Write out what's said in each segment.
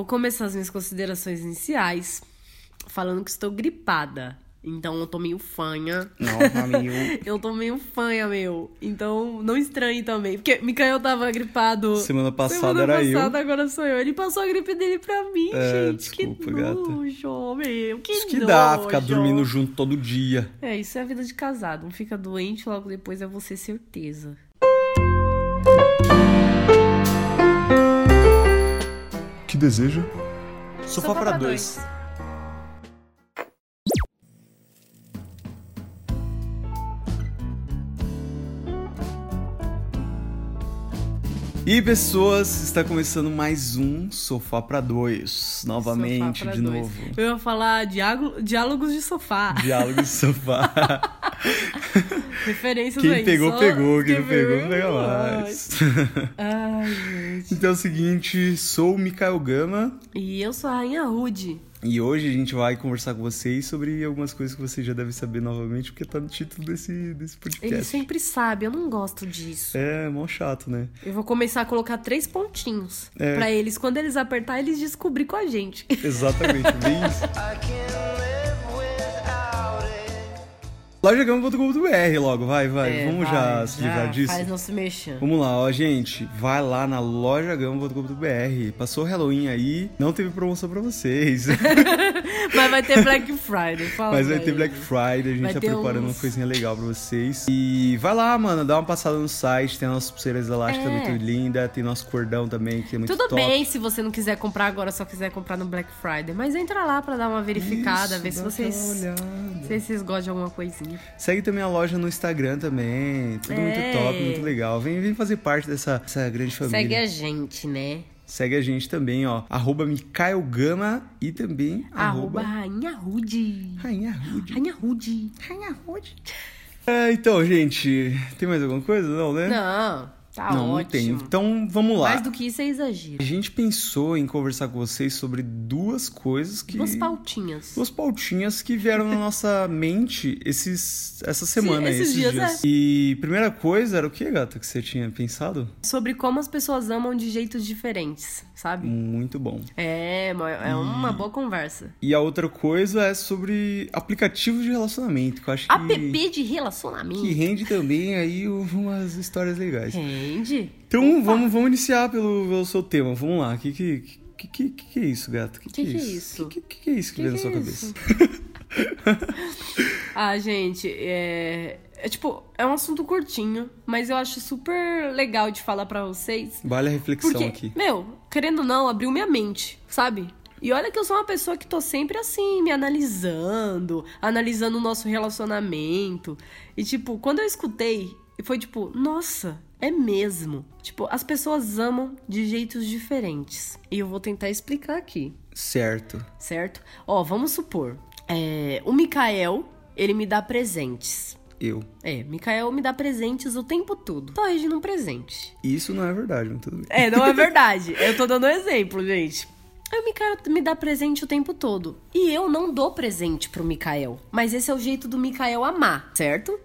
vou começar as minhas considerações iniciais falando que estou gripada. Então eu tô meio fanha. Não, amigo. eu tô meio fanha, meu. Então não estranhe também. Porque Mikael tava gripado. Semana passada semana era passada, eu. agora sou eu. Ele passou a gripe dele pra mim, É, gente. desculpa, que gata. nojo, meu. Que Isso que dá, nojo. ficar dormindo junto todo dia. É, isso é a vida de casado. Um fica doente, logo depois é você certeza. Deseja? Sofá pra dois. E pessoas, está começando mais um Sofá pra Dois. Novamente, de dois. novo. Eu ia falar diálogo- diálogos de sofá. Diálogo de sofá. Referências Quem aí. pegou, só- pegou. Quem não pegou, não pega mais. Ai, gente. então é o seguinte, sou o Mikael Gama. E eu sou a Rainha Rude. E hoje a gente vai conversar com vocês sobre algumas coisas que vocês já devem saber novamente, porque tá no título desse, desse podcast. Ele sempre sabe, eu não gosto disso. É, mó chato, né? Eu vou começar a colocar três pontinhos É. pra eles. Quando eles apertar, eles descobrir com a gente. Exatamente, bem isso. Lojagama.com.br logo, vai, vai. É, Vamos vai, já se livrar disso? Faz nosso mexão. Vamos lá, ó, gente. Vai lá na lojagama.com.br. Passou Halloween aí, não teve promoção pra vocês. Mas vai ter Black Friday, fala Mas vai pra ter. Black Friday, a gente Vai tá preparando uns- uma coisinha legal pra vocês. E vai lá, mano, dá uma passada no site, tem nossas pulseiras elásticas É. muito linda, tem nosso cordão também, que é muito Tudo top. bem se você não quiser comprar agora, só quiser comprar no Black Friday. Mas entra lá pra dar uma verificada, Isso, ver se vocês, se vocês gostam de alguma coisinha. Segue também a loja no Instagram também. Tudo É. muito top, muito legal. Vem, vem fazer parte dessa, dessa grande família. Segue a gente, né? Segue a gente também, ó. Arroba Mikael Gama e também Arroba arroba, Rainha Rude. Rainha Rude. Rainha Rude. Rainha Rude. É, então, gente, tem mais alguma coisa? Não, né? Não, tá não, ótimo. não tem. Então, vamos lá. Mais do que isso é exagero. A gente pensou em conversar com vocês sobre duas coisas que. Duas pautinhas. Duas pautinhas que vieram na nossa mente esses, essa semana, aí, esses esses dias, dias. E primeira coisa era o que, gata, que você tinha pensado? Sobre como as pessoas amam de jeitos diferentes, sabe? Muito bom. É, é uma boa conversa. E a outra coisa é sobre aplicativos de relacionamento, que eu acho que, App de relacionamento. que rende também aí umas histórias legais. Rende? Então vamos, vamos iniciar pelo, pelo seu tema. Vamos lá. O que, que, que, que, que é isso, gato? O que, Que que é isso? O que, que, que é isso que, vem na sua é cabeça? Ah, gente, é... é tipo, é um assunto curtinho, mas eu acho super legal de falar pra vocês. Vale a reflexão Porque, aqui. meu, querendo ou não, abriu minha mente, sabe? E olha que eu sou uma pessoa que tô sempre assim, me analisando, analisando o nosso relacionamento. E, tipo, quando eu escutei, foi tipo, nossa, é mesmo. Tipo, as pessoas amam de jeitos diferentes. E eu vou tentar explicar aqui, Certo. certo? Ó, vamos supor, é, o Mikael, ele me dá presentes. Eu. É, Mikael me dá presentes o tempo todo. Tô regindo um presente. Isso não é verdade, mas tudo bem. É, não é verdade. eu tô dando um exemplo, gente. O Mikael me dá presente o tempo todo. E eu não dou presente pro Mikael. Mas esse é o jeito do Mikael amar, certo?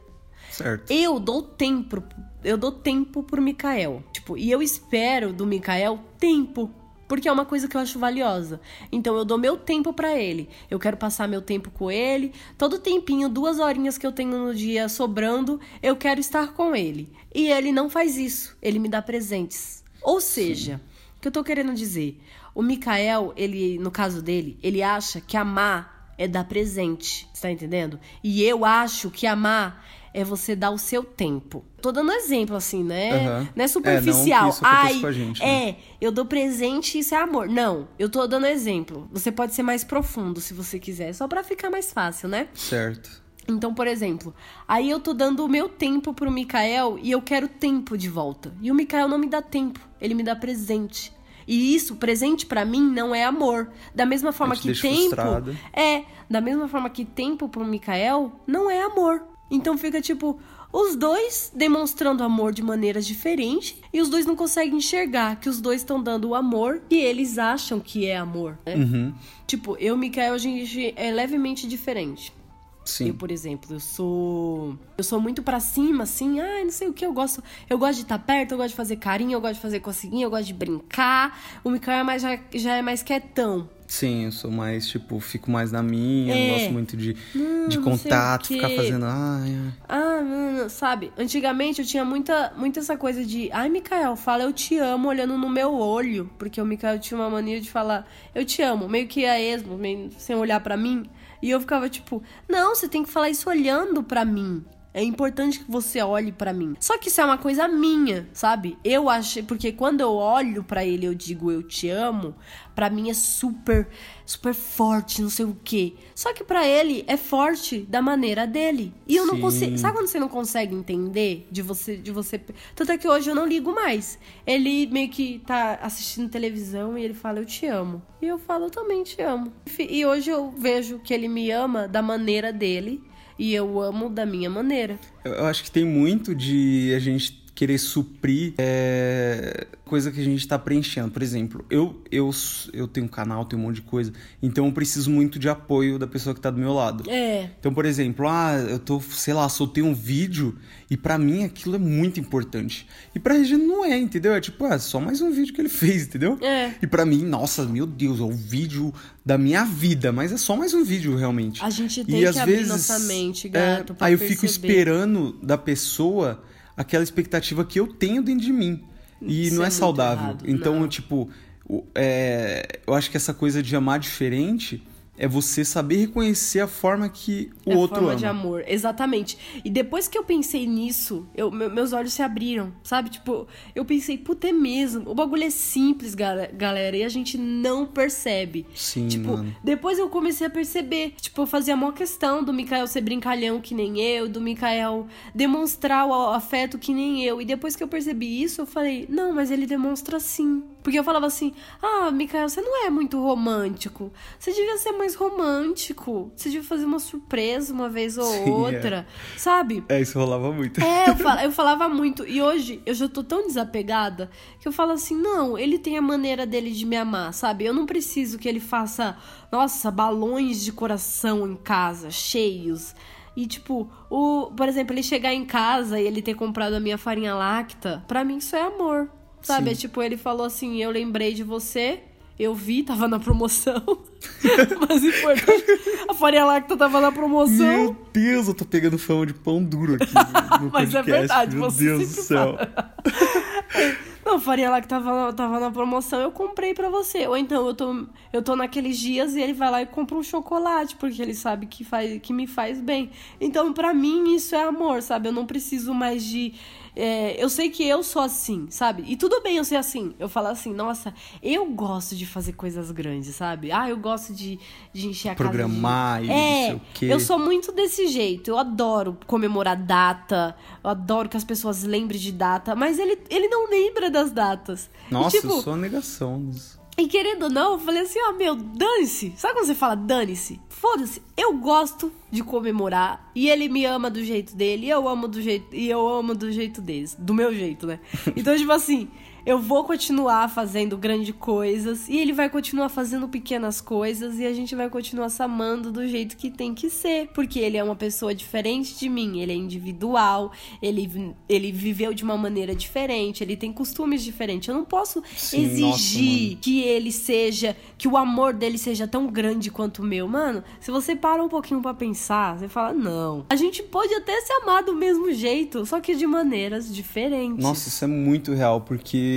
Certo. Eu dou tempo. Eu dou tempo pro Mikael. Tipo, e eu espero do Mikael tempo. Porque é uma coisa que eu acho valiosa. Então eu dou meu tempo pra ele. Eu quero passar meu tempo com ele. Todo tempinho, duas horinhas que eu tenho no dia sobrando, eu quero estar com ele. E ele não faz isso. Ele me dá presentes. Ou seja, o que eu tô querendo dizer? O Mikael, ele, no caso dele, ele acha que amar é dar presente. Você tá entendendo? E eu acho que amar é você dar o seu tempo. Tô dando exemplo, assim, né? Aham. Não é É, superficial. não isso aconteça Ai, gente, né? é, eu dou presente e isso é amor. Não, eu tô dando exemplo. Você pode ser mais profundo se você quiser, só pra ficar mais fácil, né? Certo. Então, por exemplo, aí eu tô dando o meu tempo pro Mikael e eu quero tempo de volta. E o Mikael não me dá tempo, ele me dá presente. E isso, presente pra mim, não é amor. Da mesma forma que tempo. frustrada. É, da mesma forma que tempo pro Mikael não é amor. Então fica tipo, os dois demonstrando amor de maneiras diferentes e os dois não conseguem enxergar que os dois estão dando o amor que eles acham que é amor. né? Uhum. Tipo, eu e o Mikael, a gente é levemente diferente. Sim. Eu, por exemplo, eu sou. Eu sou muito pra cima, assim, ah, não sei o que, eu gosto. Eu gosto de estar perto, eu gosto de fazer carinho, eu gosto de fazer coceguinha, eu gosto de brincar. O Mikael é mais, já, já é mais quietão. Sim, eu sou mais, tipo, fico mais na minha, É. não gosto muito de, Não, de não contato, ficar fazendo. Ai, ai. Ah, mano, sabe? Antigamente eu tinha muita, muita essa coisa de, ai, Mikael, fala eu te amo olhando no meu olho. Porque o Mikael tinha uma mania de falar, eu te amo, meio que a esmo, meio sem olhar pra mim. E eu ficava tipo, não, você tem que falar isso olhando pra mim. É importante que você olhe pra mim. Só que isso é uma coisa minha, sabe? Eu achei, porque quando eu olho pra ele, eu digo eu te amo, pra mim é super, super forte, não sei o quê. Só que pra ele é forte da maneira dele. E eu não Sim. consigo, sabe quando você não consegue entender de você de você, tanto é que hoje eu não ligo mais. Ele meio que tá assistindo televisão e ele fala eu te amo. E eu falo eu também te amo. E hoje eu vejo que ele me ama da maneira dele. E eu amo da minha maneira. Eu acho que tem muito de a gente querer suprir é, coisa que a gente tá preenchendo. Por exemplo, eu, eu, eu tenho um canal, tenho um monte de coisa, então eu preciso muito de apoio da pessoa que tá do meu lado. É. Então, por exemplo, ah, eu tô, sei lá, soltei um vídeo e pra mim aquilo é muito importante. E pra Regina não é, entendeu? É tipo, ah, só mais um vídeo que ele fez, entendeu? É. E pra mim, nossa, meu Deus, é o vídeo da minha vida, mas é só mais um vídeo realmente. A gente tem E que às abrir vezes, nossa mente, é, gato, pra aí eu fico esperando da pessoa aquela expectativa que eu tenho dentro de mim. E Isso não é é, saudável. errado, Então, não. tipo, é, eu acho que essa coisa de amar diferente é você saber reconhecer a forma que o é outro forma ama. de amor, exatamente. E depois que eu pensei nisso, eu, me- meus olhos se abriram, sabe? Tipo, eu pensei, puta, é mesmo. O bagulho é simples, galera, e a gente não percebe. Sim, tipo, mano. depois eu comecei a perceber. Tipo, eu fazia a maior questão do Mikael ser brincalhão que nem eu, do Mikael demonstrar o afeto que nem eu. E depois que eu percebi isso, eu falei, não, mas ele demonstra sim. Porque eu falava assim, ah, Mikael, você não é muito romântico. Você devia ser mais romântico. Você devia fazer uma surpresa uma vez ou Sim, é. outra. Sabe? É, isso rolava muito. É, eu, fal- eu falava muito. E hoje eu já tô tão desapegada que eu falo assim: não, ele tem a maneira dele de me amar, sabe? Eu não preciso que ele faça, nossa, balões de coração em casa, cheios. E, tipo, o, por exemplo, ele chegar em casa e ele ter comprado a minha farinha láctea, pra mim isso é amor. Sabe? É tipo, ele falou assim: eu lembrei de você. Eu vi, tava na promoção. Mas importante, a farinha láctea tava na promoção. Meu Deus, eu tô pegando fama de pão duro aqui no Mas é podcast. verdade, Meu você Deus do céu. Não, farinha lá que tava, tava na promoção, eu comprei pra você. Ou então eu tô, eu tô naqueles dias e ele vai lá e compra um chocolate, porque ele sabe que, faz, que me faz bem. Então, pra mim, isso é amor, sabe? Eu não preciso mais de. É, eu sei que eu sou assim, sabe? E tudo bem eu ser assim. Eu falo assim, nossa, eu gosto de fazer coisas grandes, sabe? Ah, eu gosto de, de encher a Programar casa. e de... não é, sei o quê. Eu sou muito desse jeito. Eu adoro comemorar data. Eu adoro que as pessoas lembrem de data. Mas ele, ele não lembra das datas. Nossa, e, tipo, eu sou a negação disso. E querendo ou não, eu falei assim, ó, meu, dane-se. Sabe quando você fala dane-se? Foda-se. Eu gosto de comemorar e ele me ama do jeito dele e eu amo do jeito e eu amo do jeito deles, do meu jeito, né? Então, tipo assim, eu vou continuar fazendo grandes coisas e ele vai continuar fazendo pequenas coisas e a gente vai continuar se amando do jeito que tem que ser, porque ele é uma pessoa diferente de mim, ele é individual, ele, ele viveu de uma maneira diferente, ele tem costumes diferentes. Eu não posso Sim, exigir nossa, que ele seja, que o amor dele seja tão grande quanto o meu. Mano, se você para um pouquinho pra pensar, você fala, não. A gente pode até se amar do mesmo jeito, só que de maneiras diferentes. Nossa, isso é muito real, porque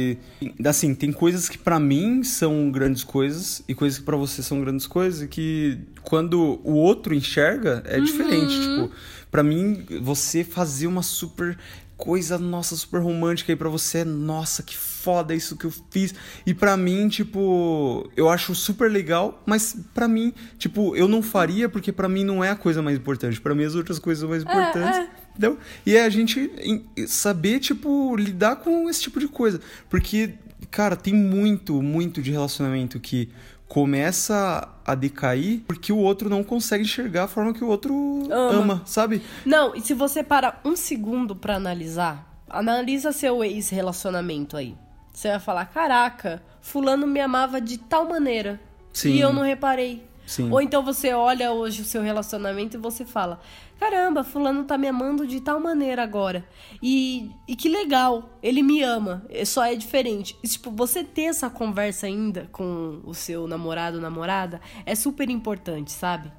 assim, tem coisas que pra mim são grandes coisas e coisas que pra você são grandes coisas e que quando o outro enxerga é diferente, tipo, pra mim você fazer uma super coisa nossa super romântica aí pra você é nossa, que foda isso que eu fiz. E pra mim, tipo, eu acho super legal, mas pra mim, tipo, eu não faria porque pra mim não é a coisa mais importante. Pra mim as outras coisas são mais importantes. é. Entendeu? E é a gente saber, tipo, lidar com esse tipo de coisa. Porque, cara, tem muito, muito de relacionamento que começa a decair porque o outro não consegue enxergar a forma que o outro Ama. ama, sabe? Não, e se você para um segundo pra analisar, analisa seu ex-relacionamento aí. Você vai falar, caraca, fulano me amava de tal maneira. Sim. E eu não reparei. Sim. Ou então você olha hoje o seu relacionamento e você fala: caramba, fulano tá me amando de tal maneira agora. E, e que legal, ele me ama, é- só é diferente. E, tipo, você ter essa conversa ainda com o seu namorado, namorada, é super importante, sabe?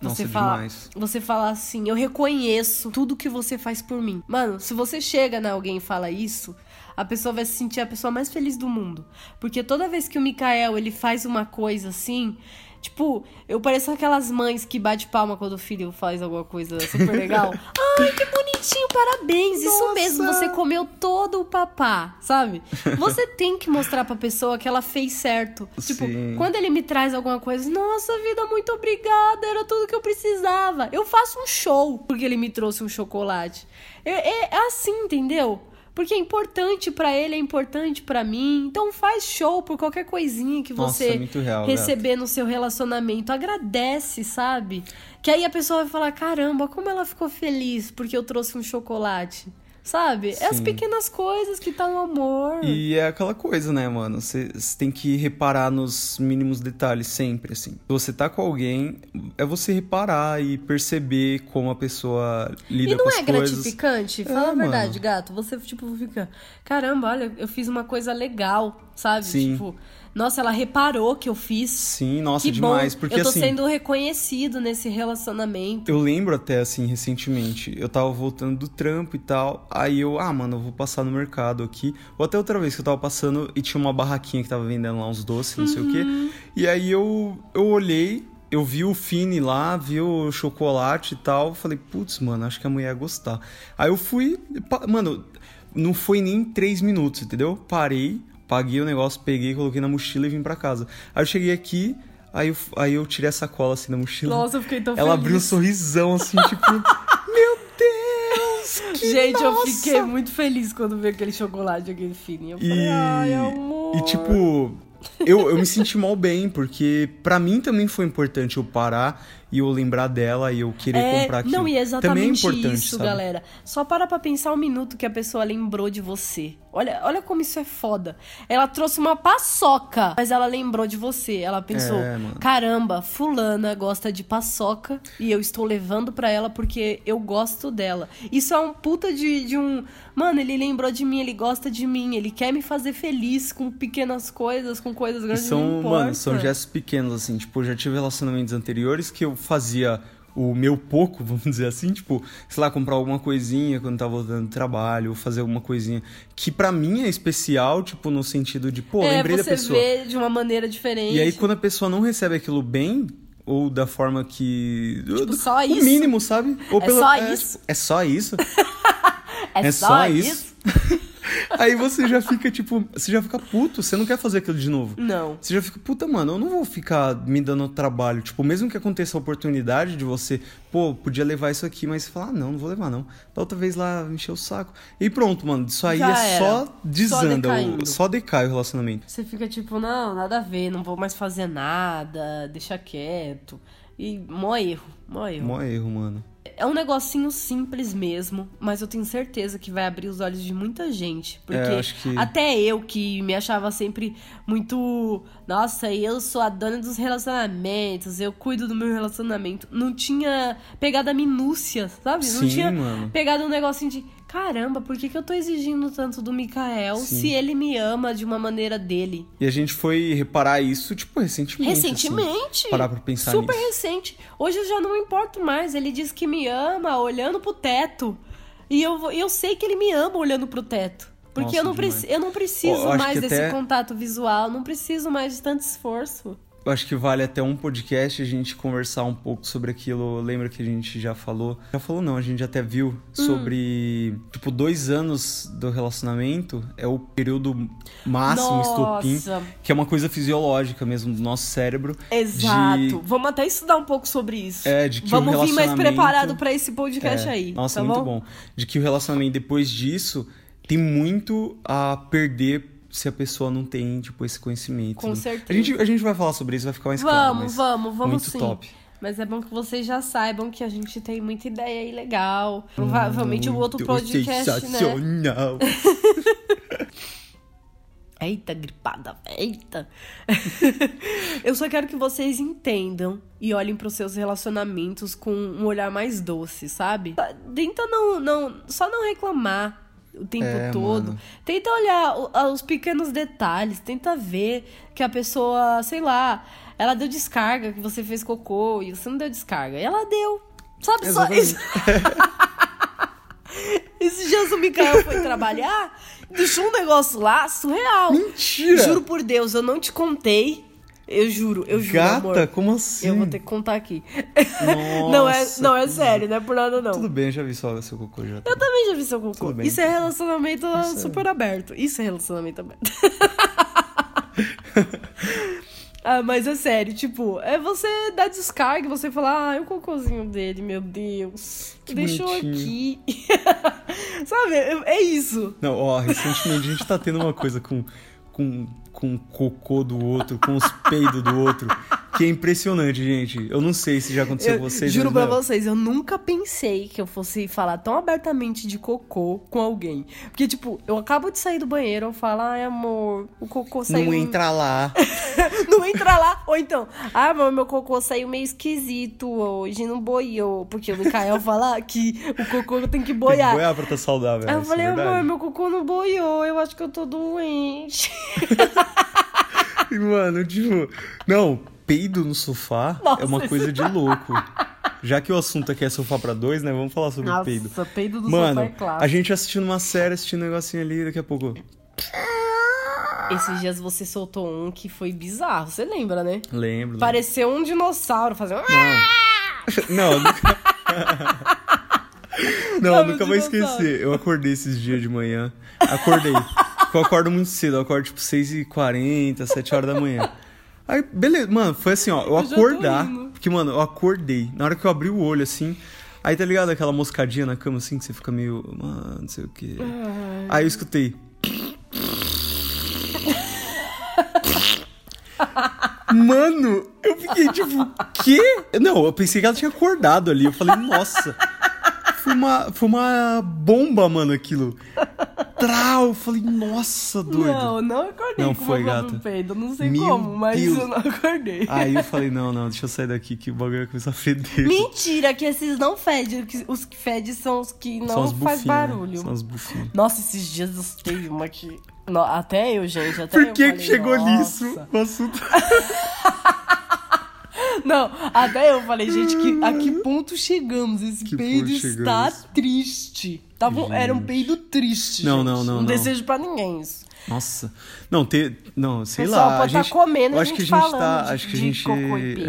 Você Nossa, fala, demais. você fala assim, eu reconheço tudo que você faz por mim. Mano, se você chega na alguém e fala isso, a pessoa vai se sentir a pessoa mais feliz do mundo. Porque toda vez que o Mikael, ele faz uma coisa assim, tipo, eu pareço aquelas mães que bate palma quando o filho faz alguma coisa super legal. Ai, que bonitinho, parabéns. Isso Nossa. mesmo, você comeu todo o papá, sabe? Você tem que mostrar pra pessoa que ela fez certo. Tipo, Sim. quando ele me traz alguma coisa, nossa vida, muito obrigada, era tudo que eu precisava. Eu faço um show porque ele me trouxe um chocolate. É, é assim, entendeu? Porque é importante pra ele, é importante pra mim. Então faz show por qualquer coisinha que Nossa, você é real, receber no seu relacionamento. Agradece, sabe? Que aí a pessoa vai falar: caramba, como ela ficou feliz porque eu trouxe um chocolate. Sabe? É as Sim. pequenas coisas que tá no amor. E é aquela coisa, né, mano? Você tem que reparar nos mínimos detalhes sempre, assim. Se você tá com alguém, é você reparar e perceber como a pessoa lida E não com as é coisas. gratificante? É, Fala a verdade, mano. gato. Você, tipo, fica... Caramba, olha, eu fiz uma coisa legal, sabe? Sim. Tipo, nossa, ela reparou que eu fiz. Sim, nossa, que demais. bom. Porque eu tô assim. sendo reconhecido nesse relacionamento. Eu lembro até, assim, recentemente, eu tava voltando do trampo e tal, aí eu, ah, mano, eu vou passar no mercado aqui, ou até outra vez que eu tava passando e tinha uma barraquinha que tava vendendo lá uns doces, não sei o Uhum. quê, e aí eu, eu olhei, eu vi o Fini lá, vi o chocolate e tal, falei, putz, mano, acho que a mulher ia gostar. Aí eu fui, mano, não foi nem três minutos, entendeu? Parei, paguei o negócio, peguei, coloquei na mochila e vim pra casa. Aí eu cheguei aqui, aí eu, aí eu tirei a sacola assim da mochila. Nossa, eu fiquei tão Ela feliz. abriu um sorrisão assim, tipo, meu Deus! Que Gente, eu nossa! fiquei muito feliz quando vi aquele chocolate, aquele fininho. Eu falei, E, ai, amor. e tipo, eu, eu me senti mal bem, porque pra mim também foi importante eu parar e eu lembrar dela e eu querer É, comprar aquilo. não, e é também é exatamente importante, isso, sabe? galera. Só para pra pensar um minuto que a pessoa lembrou de você. Olha, olha como isso é foda. Ela trouxe uma paçoca, mas ela lembrou de você. Ela pensou: É, caramba, fulana gosta de paçoca e eu estou levando pra ela porque eu gosto dela. Isso é um puta de, de um. Mano, ele lembrou de mim, ele gosta de mim, ele quer me fazer feliz com pequenas coisas, com coisas E grandes. não são, mano, são gestos pequenos, assim. Tipo, eu já tive relacionamentos anteriores que eu fazia o meu pouco, vamos dizer assim, tipo, sei lá, comprar alguma coisinha quando tava voltando do trabalho, ou fazer alguma coisinha que pra mim é especial, tipo, no sentido de, pô, é, lembrei você da pessoa. vê de uma maneira diferente. E aí, quando a pessoa não recebe aquilo bem, ou da forma que. Tipo, só o isso? mínimo, sabe? Ou É só é, isso? É só isso? é, é só, só isso? aí você já fica, tipo, você já fica puto, você não quer fazer aquilo de novo. Não. Você já fica, puta, mano, eu não vou ficar me dando trabalho. Tipo, mesmo que aconteça a oportunidade de você, pô, podia levar isso aqui, mas você fala, ah, não, não vou levar, não. Da outra vez lá, encheu o saco. E pronto, mano, isso aí Já é era. só desanda, o, só decai o relacionamento. Você fica tipo, não, nada a ver, não vou mais fazer nada, deixa quieto. E mó erro, mó erro. Mó erro, mano. É um negocinho simples mesmo, mas eu tenho certeza que vai abrir os olhos de muita gente. Porque É, acho que- até eu que me achava sempre muito. Nossa, eu sou a dona dos relacionamentos, eu cuido do meu relacionamento. Não tinha pegado a minúcia, sabe? não Sim, tinha mano. pegado um negocinho de. Caramba, por que, que eu tô exigindo tanto do Mikael Sim. se ele me ama de uma maneira dele? E a gente foi reparar isso, tipo, recentemente. assim. Recentemente. parar pra pensar Super nisso. recente. Hoje eu já não importo mais. Ele diz que me ama olhando pro teto. E eu, eu sei que ele me ama olhando pro teto. Porque Nossa, eu, não eu não preciso eu mais desse até- contato visual. Não preciso mais de tanto esforço. Eu acho que vale até um podcast a gente conversar um pouco sobre aquilo. Lembra que a gente já falou? Já falou não, a gente até viu sobre, tipo, dois anos do relacionamento é o período máximo, estopim, Nossa. que é uma coisa fisiológica mesmo do nosso cérebro. Exato. De- Vamos até estudar um pouco sobre isso. É, de que Vamos o vir mais relacionamento- preparado pra esse podcast É, aí. Nossa, tá muito bom? De que o relacionamento depois disso tem muito a perder se a pessoa não tem, tipo, esse conhecimento. Com né? certeza. A gente, a gente vai falar sobre isso, vai ficar mais claro. Vamos, vamos, vamos muito sim. top. Mas é bom que vocês já saibam que a gente tem muita ideia aí legal. Provavelmente o outro Muito podcast, né? sensacional. Eita, gripada, eita. eu só quero que vocês entendam e olhem para os seus relacionamentos com um olhar mais doce, sabe? Tenta não, não, só não reclamar o tempo É, todo. mano. Tenta olhar os pequenos detalhes, tenta ver que a pessoa, sei lá, ela deu descarga, que você fez cocô e você não deu descarga. E ela deu. Sabe só Exatamente. isso? Esses dias o Mikael foi trabalhar, deixou um negócio lá surreal. Mentira! Juro por Deus, eu não te contei. Eu juro, eu juro, Gata, amor. como assim? Eu vou ter que contar aqui. Nossa, não é, não é sério, não é por nada não. Tudo bem, já vi só seu cocô já. Eu também já vi seu cocô. Tudo bem. Isso é relacionamento é- super aberto. Isso é relacionamento aberto. ah, mas é sério, tipo, é você dar descarga, você falar, ah, é o cocôzinho dele, meu Deus. Que Deixou bonitinho. aqui. Sabe, é é isso. Não, ó, recentemente a gente tá tendo uma coisa com, com, com o cocô do outro, com os peidos do outro, que é impressionante, gente. Eu não sei se já aconteceu Eu com vocês. juro mas, pra meu, vocês, eu nunca pensei que eu fosse falar tão abertamente de cocô com alguém. Porque, tipo, eu acabo de sair do banheiro, eu falo, ai, amor, o cocô saiu. Não entra lá. não entra lá. Ou então, ah, amor, meu cocô saiu meio esquisito hoje, não boiou. Porque o Mikael fala que o cocô tem que Tem que boiar. boiar pra tá saudável. Aí eu isso falei, é amor, meu cocô não boiou, eu acho que eu tô doente. Mano, tipo, não, peido no sofá Nossa, é uma coisa de louco. Já que o assunto aqui é sofá pra dois, né? Vamos falar sobre o peido. Nossa, peido do Mano, sofá é clássico. a gente assistindo uma série, assistindo um negocinho ali, daqui a pouco. Esses dias você soltou um que foi bizarro, você lembra, né? Lembro. Pareceu um dinossauro fazendo... Não, eu nunca. Não, nunca vou esquecer. Eu acordei esses dias de manhã. Acordei. eu acordo muito cedo, eu acordo tipo 6h40, 7 horas da manhã. Aí, beleza, mano, foi assim, ó, eu, Eu acordar. Porque, mano, eu acordei. Na hora que eu abri o olho, assim. Aí tá ligado aquela moscadinha na cama, assim, que você fica meio. Mano, não sei o quê. Aí eu escutei. Mano, eu fiquei tipo, quê? Não, eu pensei que ela tinha acordado ali. Eu falei, nossa. Foi uma, foi uma bomba, mano, aquilo. Trau, eu falei, nossa, doido. Não, não acordei Não com foi, próprio gata. peido. Não sei Meu como, mas Deus. eu não acordei. Aí eu falei, não, não, deixa eu sair daqui que o bagulho vai começar a feder. Mentira, que esses não fedem. que Os que fedem são os que não as faz né? barulho. São as bufinhas. Nossa, esses dias eu teve uma que. Até eu, gente. Até Por eu que que falei, chegou "Nossa". nisso? O assunto... Não, até eu falei, gente, que, a que ponto chegamos? Esse Que peido está chegamos? triste. Tava, era um peido triste. Não, gente. não, não, Não não. desejo pra ninguém isso. Nossa. Não, ter. Não, sei Pessoal, lá. pode a tá gente, comendo e eu a acho que a gente falando tá. de- acho que a gente.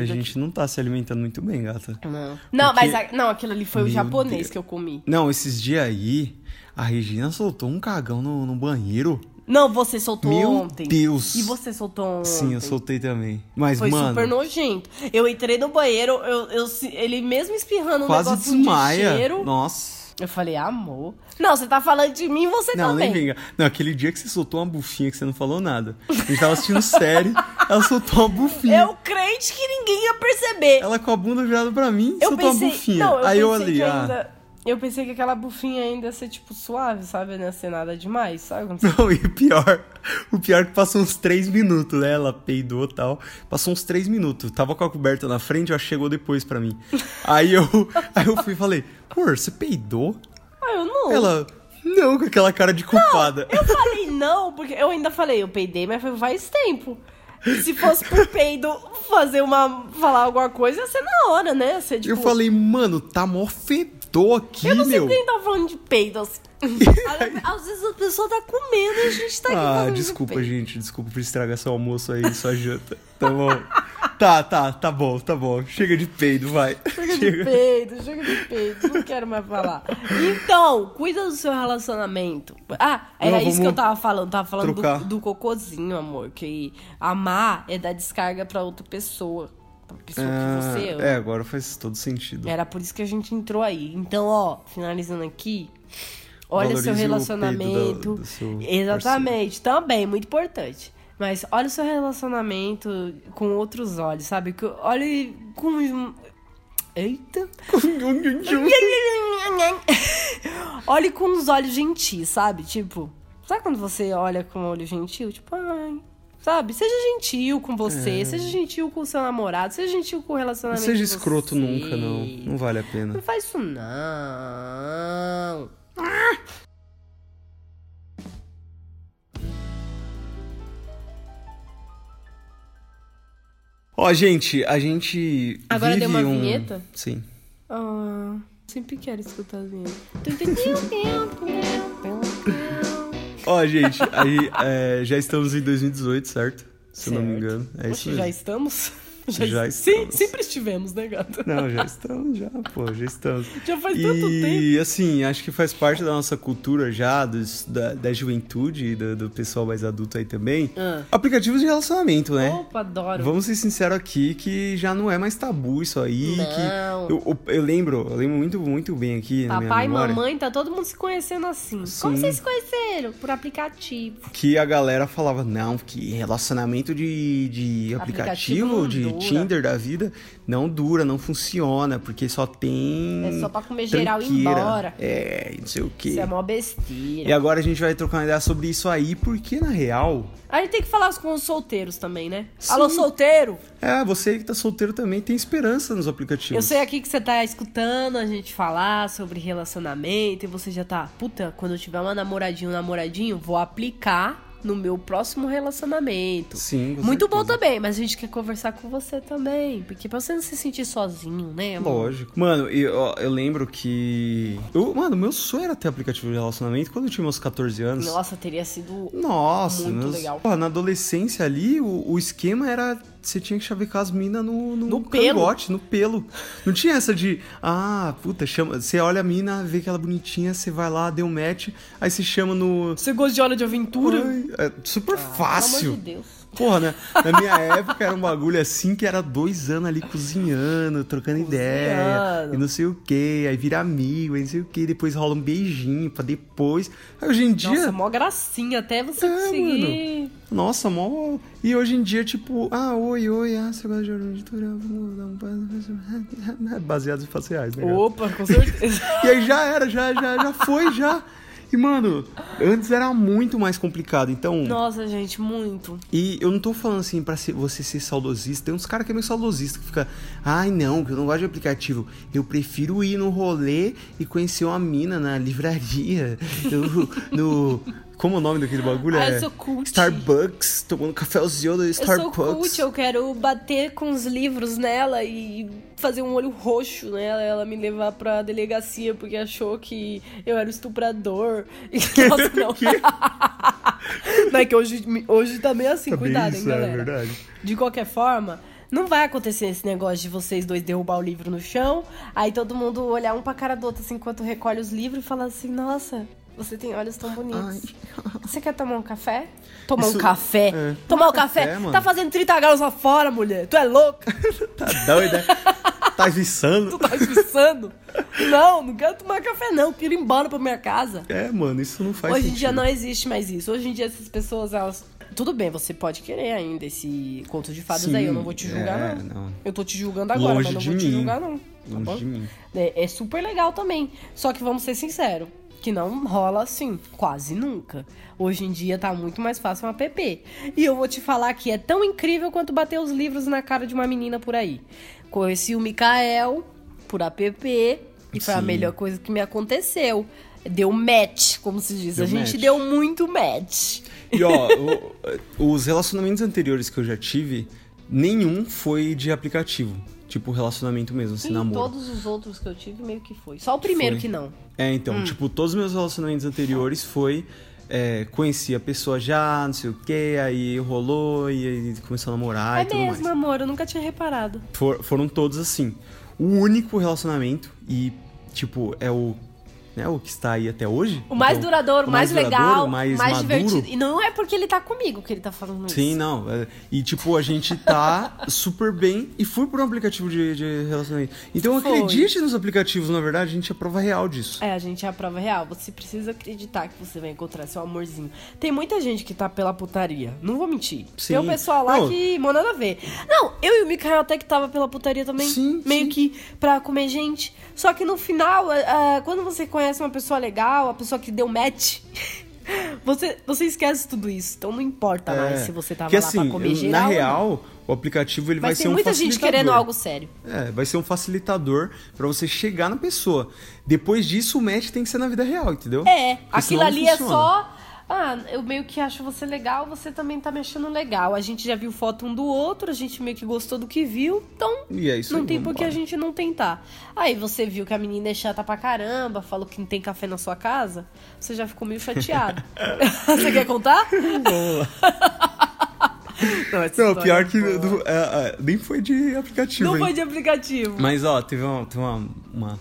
A gente não tá se alimentando muito bem, gata. Não. Não, Porque- mas a- não, aquilo ali foi o japonês Deus. que eu comi. Não, esses dias aí, a Regina soltou um cagão no, no banheiro. Não, você soltou Meu ontem. Deus. E você soltou ontem. Sim, eu soltei também. Mas, Foi mano. super nojento. Eu entrei no banheiro, eu, eu, ele mesmo espirrando um quase negocinho desmaia. de cheiro. Nossa. Eu falei, amor. Não, você tá falando de mim, você Não, também. nem venga. Não, aquele dia que você soltou uma bufinha que você não falou nada. A gente tava assistindo série, ela soltou uma bufinha. Eu crente que ninguém ia perceber. Ela com a bunda virada pra mim, eu soltou pensei, uma bufinha. não, eu aí eu olhei, que ah. Eu pensei que aquela bufinha ainda ia ser tipo suave, sabe? Não ia ser nada demais, sabe? Não, e o pior, o pior é que passou uns três minutos, né? Ela peidou e tal. Passou uns três minutos. Tava com a coberta na frente, ela chegou depois pra mim. Aí eu, aí eu fui e falei, amor, você peidou? Ah, eu não. Ela, não, com aquela cara de culpada. Eu falei não, porque eu ainda falei, eu peidei, mas foi faz tempo. E se fosse por peido fazer uma. falar alguma coisa, ia ser na hora, né? Ser, tipo, Eu falei, mano, tá mó fedor aqui, Eu não sei meu. quem tá falando de peido assim. Às vezes a pessoa tá comendo e a gente tá aqui Ah, de desculpa, peido. gente. Desculpa por estragar seu almoço aí, sua janta. Tá bom. Tá, tá, tá bom, tá bom. Chega de peido, vai. Chega de peido, chega de peido, não quero mais falar. Então, cuida do seu relacionamento. Ah, era Não, isso que eu tava falando. Tava falando do, do cocôzinho, amor. Que amar é dar descarga pra outra pessoa. Pessoa que você ama. é, agora faz todo sentido. Era por isso que a gente entrou aí. Então, ó, finalizando aqui. Olha Valorize seu o relacionamento. da- seu Exatamente, também, muito importante. Mas olha o seu relacionamento com outros olhos, sabe? Olhe com. Eita! Olhe com os olhos gentis, sabe? Tipo, Sabe quando você olha com um olho gentil? Tipo, ai. Sabe? Seja gentil com você, seja gentil com o seu namorado, seja gentil com o Não relacionamento. seja de escroto nunca, não. Não vale a pena. Não faz isso, não. Ó, gente, a gente. Agora vive deu uma um... vinheta? Sim. Ah, sempre quero escutar as vinhetas. Ó, gente, aí é, já estamos em 2018, certo? Se eu não me Certo. engano. É isso mesmo. já estamos? Já Sim, estamos. sempre estivemos, né, gato? Não, já estamos, já, pô, já estamos. Já faz tanto tempo. E assim, acho que faz parte da nossa cultura já, dos- da, da juventude e do, do pessoal mais adulto aí também. Ah. Aplicativos de relacionamento, né? Opa, adoro. Vamos ser sinceros aqui que já não é mais tabu isso aí. Não. Que eu, eu- eu lembro, eu lembro muito, muito bem aqui Papai e mamãe, tá todo mundo se conhecendo assim. Como Sim. vocês se conheceram? Por aplicativo. Que a galera falava, não, que relacionamento de, de aplicativo, Aplicativo de. Tinder da vida, não dura, não funciona, porque só tem. É só pra comer geral e ir embora. É, não sei o quê. Isso é mó E besteira. agora a gente vai trocar uma ideia sobre isso aí, porque na real. A gente tem que falar com os solteiros também, né? Sim. Alô, solteiro! É, você que tá solteiro também tem esperança nos aplicativos. Eu sei aqui que você tá escutando a gente falar sobre relacionamento e você já tá, puta, quando eu tiver uma namoradinha, um namoradinho, vou aplicar no meu próximo relacionamento. Sim, Muito bom certeza. também, mas a gente quer conversar com você também, porque pra você não se sentir sozinho, né? amor? Lógico. Mano, eu, eu lembro que. Eu, mano, meu sonho era ter aplicativo de relacionamento quando eu tinha meus 14 anos. Nossa, teria sido Nossa, Muito meus- legal. Porra, na adolescência ali, o, o esquema era. Você tinha que chavecar as minas no, no, No pelo. cangote, no pelo. Não tinha essa de. Ah, puta, chama. Você olha a mina, vê que ela é bonitinha, você vai lá, deu match, aí você chama no. Você gosta de hora de aventura? Ai, é super Pelo fácil. amor de Deus. Porra, né? Na minha época era um bagulho assim que era dois anos ali cozinhando, trocando ideia, Cozinhando. e não sei o que, aí vira amigo, aí não sei o que, depois rola um beijinho pra depois. Aí hoje em dia. Nossa, mó gracinha até você É, conseguir. Nossa, mó. E hoje em dia, tipo, ah, oi, oi, ah, você gosta de aventura? Vamos dar um. Baseados em fatos reais, né? Opa, com certeza. E aí já era, já, já, já foi, já. E, mano, antes era muito mais complicado. Então. Nossa, gente, muito. E eu não tô falando assim pra ser- você ser saudosista. Tem uns caras que é meio saudosista que fica, ai não, que eu não gosto de aplicativo. Eu prefiro ir no rolê e conhecer uma mina na livraria. No. no- como o nome daquele bagulho? Ah, é eu sou cult. Starbucks, tomando cafézinho do Eu sou Starbucks. cult, eu quero bater com os livros nela e fazer um olho roxo nela, ela me levar pra delegacia porque achou que eu era estuprador. E, nossa, não. não é que hoje, hoje tá meio assim, Tá cuidado, hein, isso, é galera. verdade. De qualquer forma, não vai acontecer esse negócio de vocês dois derrubar o livro no chão, aí todo mundo olhar um pra cara do outro assim enquanto recolhe os livros e falar assim, nossa, você tem olhos tão bonitos. Você quer tomar um café? Tomar Isso- um café? é. Tomar um Café, café? mano. Tá fazendo 30 graus lá fora, mulher. Tu é louca? Tá doida? tá viçando? Tu tá esviçando? não, não quero tomar café não. Quero ir embora pra minha casa. É, mano, isso não faz Hoje em sentido. dia não existe mais isso. Hoje em dia essas pessoas, elas... Tudo bem, você pode querer ainda esse conto de fadas Sim, aí. Eu não vou te julgar, é, não. não. Eu tô te julgando agora, Longe mas não vou te mim. julgar, não. Tá Longe bom? de mim. É, é super legal também. Só que vamos ser sinceros. Que não rola assim, quase nunca. Hoje em dia tá muito mais fácil um app. E eu vou te falar que é tão incrível quanto bater os livros na cara de uma menina por aí. Conheci o Mikael por app e foi a melhor coisa que me aconteceu. Deu match, como se diz. Deu a gente match. deu muito match. E ó, o- os relacionamentos anteriores que eu já tive, nenhum foi de aplicativo. Tipo, relacionamento mesmo, assim, Sim, namoro. todos os outros que eu tive meio que foi. Só o primeiro Foi. que não. É, então, Hum. tipo, todos os meus relacionamentos anteriores foi. É, conheci a pessoa já, não sei o que, aí rolou, e aí começou a namorar é e tudo mesmo, mais. amor, eu nunca tinha reparado. For- foram todos assim. O único relacionamento, e, tipo, é o. Né, o que está aí até hoje. O mais Então, duradouro, o mais, duradouro, legal, o mais, mais, maduro. divertido. E não é porque ele tá comigo que ele tá falando isso. Sim, não. é, E, tipo, a gente tá super bem e fui por um aplicativo de, de relacionamento. Então, Foi. acredite nos aplicativos, na verdade, a gente é prova real disso. É, a gente é a prova real. Você precisa acreditar que você vai encontrar seu amorzinho. Tem muita gente que tá pela putaria. Não vou mentir. Sim. Tem um pessoal lá Não. que mano nada a ver. Não, eu e o Mikael até que tava pela putaria também. Sim, Meio sim. que pra comer gente. Só que no final, ah, quando você conhece uma pessoa legal, a pessoa que deu match. Você, você esquece tudo isso, então não importa mais se você tava Porque, lá assim, pra comer geral. na real, o aplicativo ele vai, vai ser um muita gente facilitador. querendo algo sério. É, vai ser um facilitador pra você chegar na pessoa. Depois disso, o match tem que ser na vida real, entendeu? É, Porque aquilo ali é só. Ah, eu meio que acho você legal, você também tá me achando legal. A gente já viu foto um do outro, a gente meio que gostou do que viu, então E é isso não aí, tem por que a gente não tentar. Aí você viu que a menina é chata pra caramba, falou que não tem café na sua casa, você já ficou meio chateado. você quer contar? Lá. Não, essa Não, pior é que boa. do- é, é, nem foi de aplicativo, Não hein? foi de aplicativo. Mas, ó, teve, uma, teve uma, uma-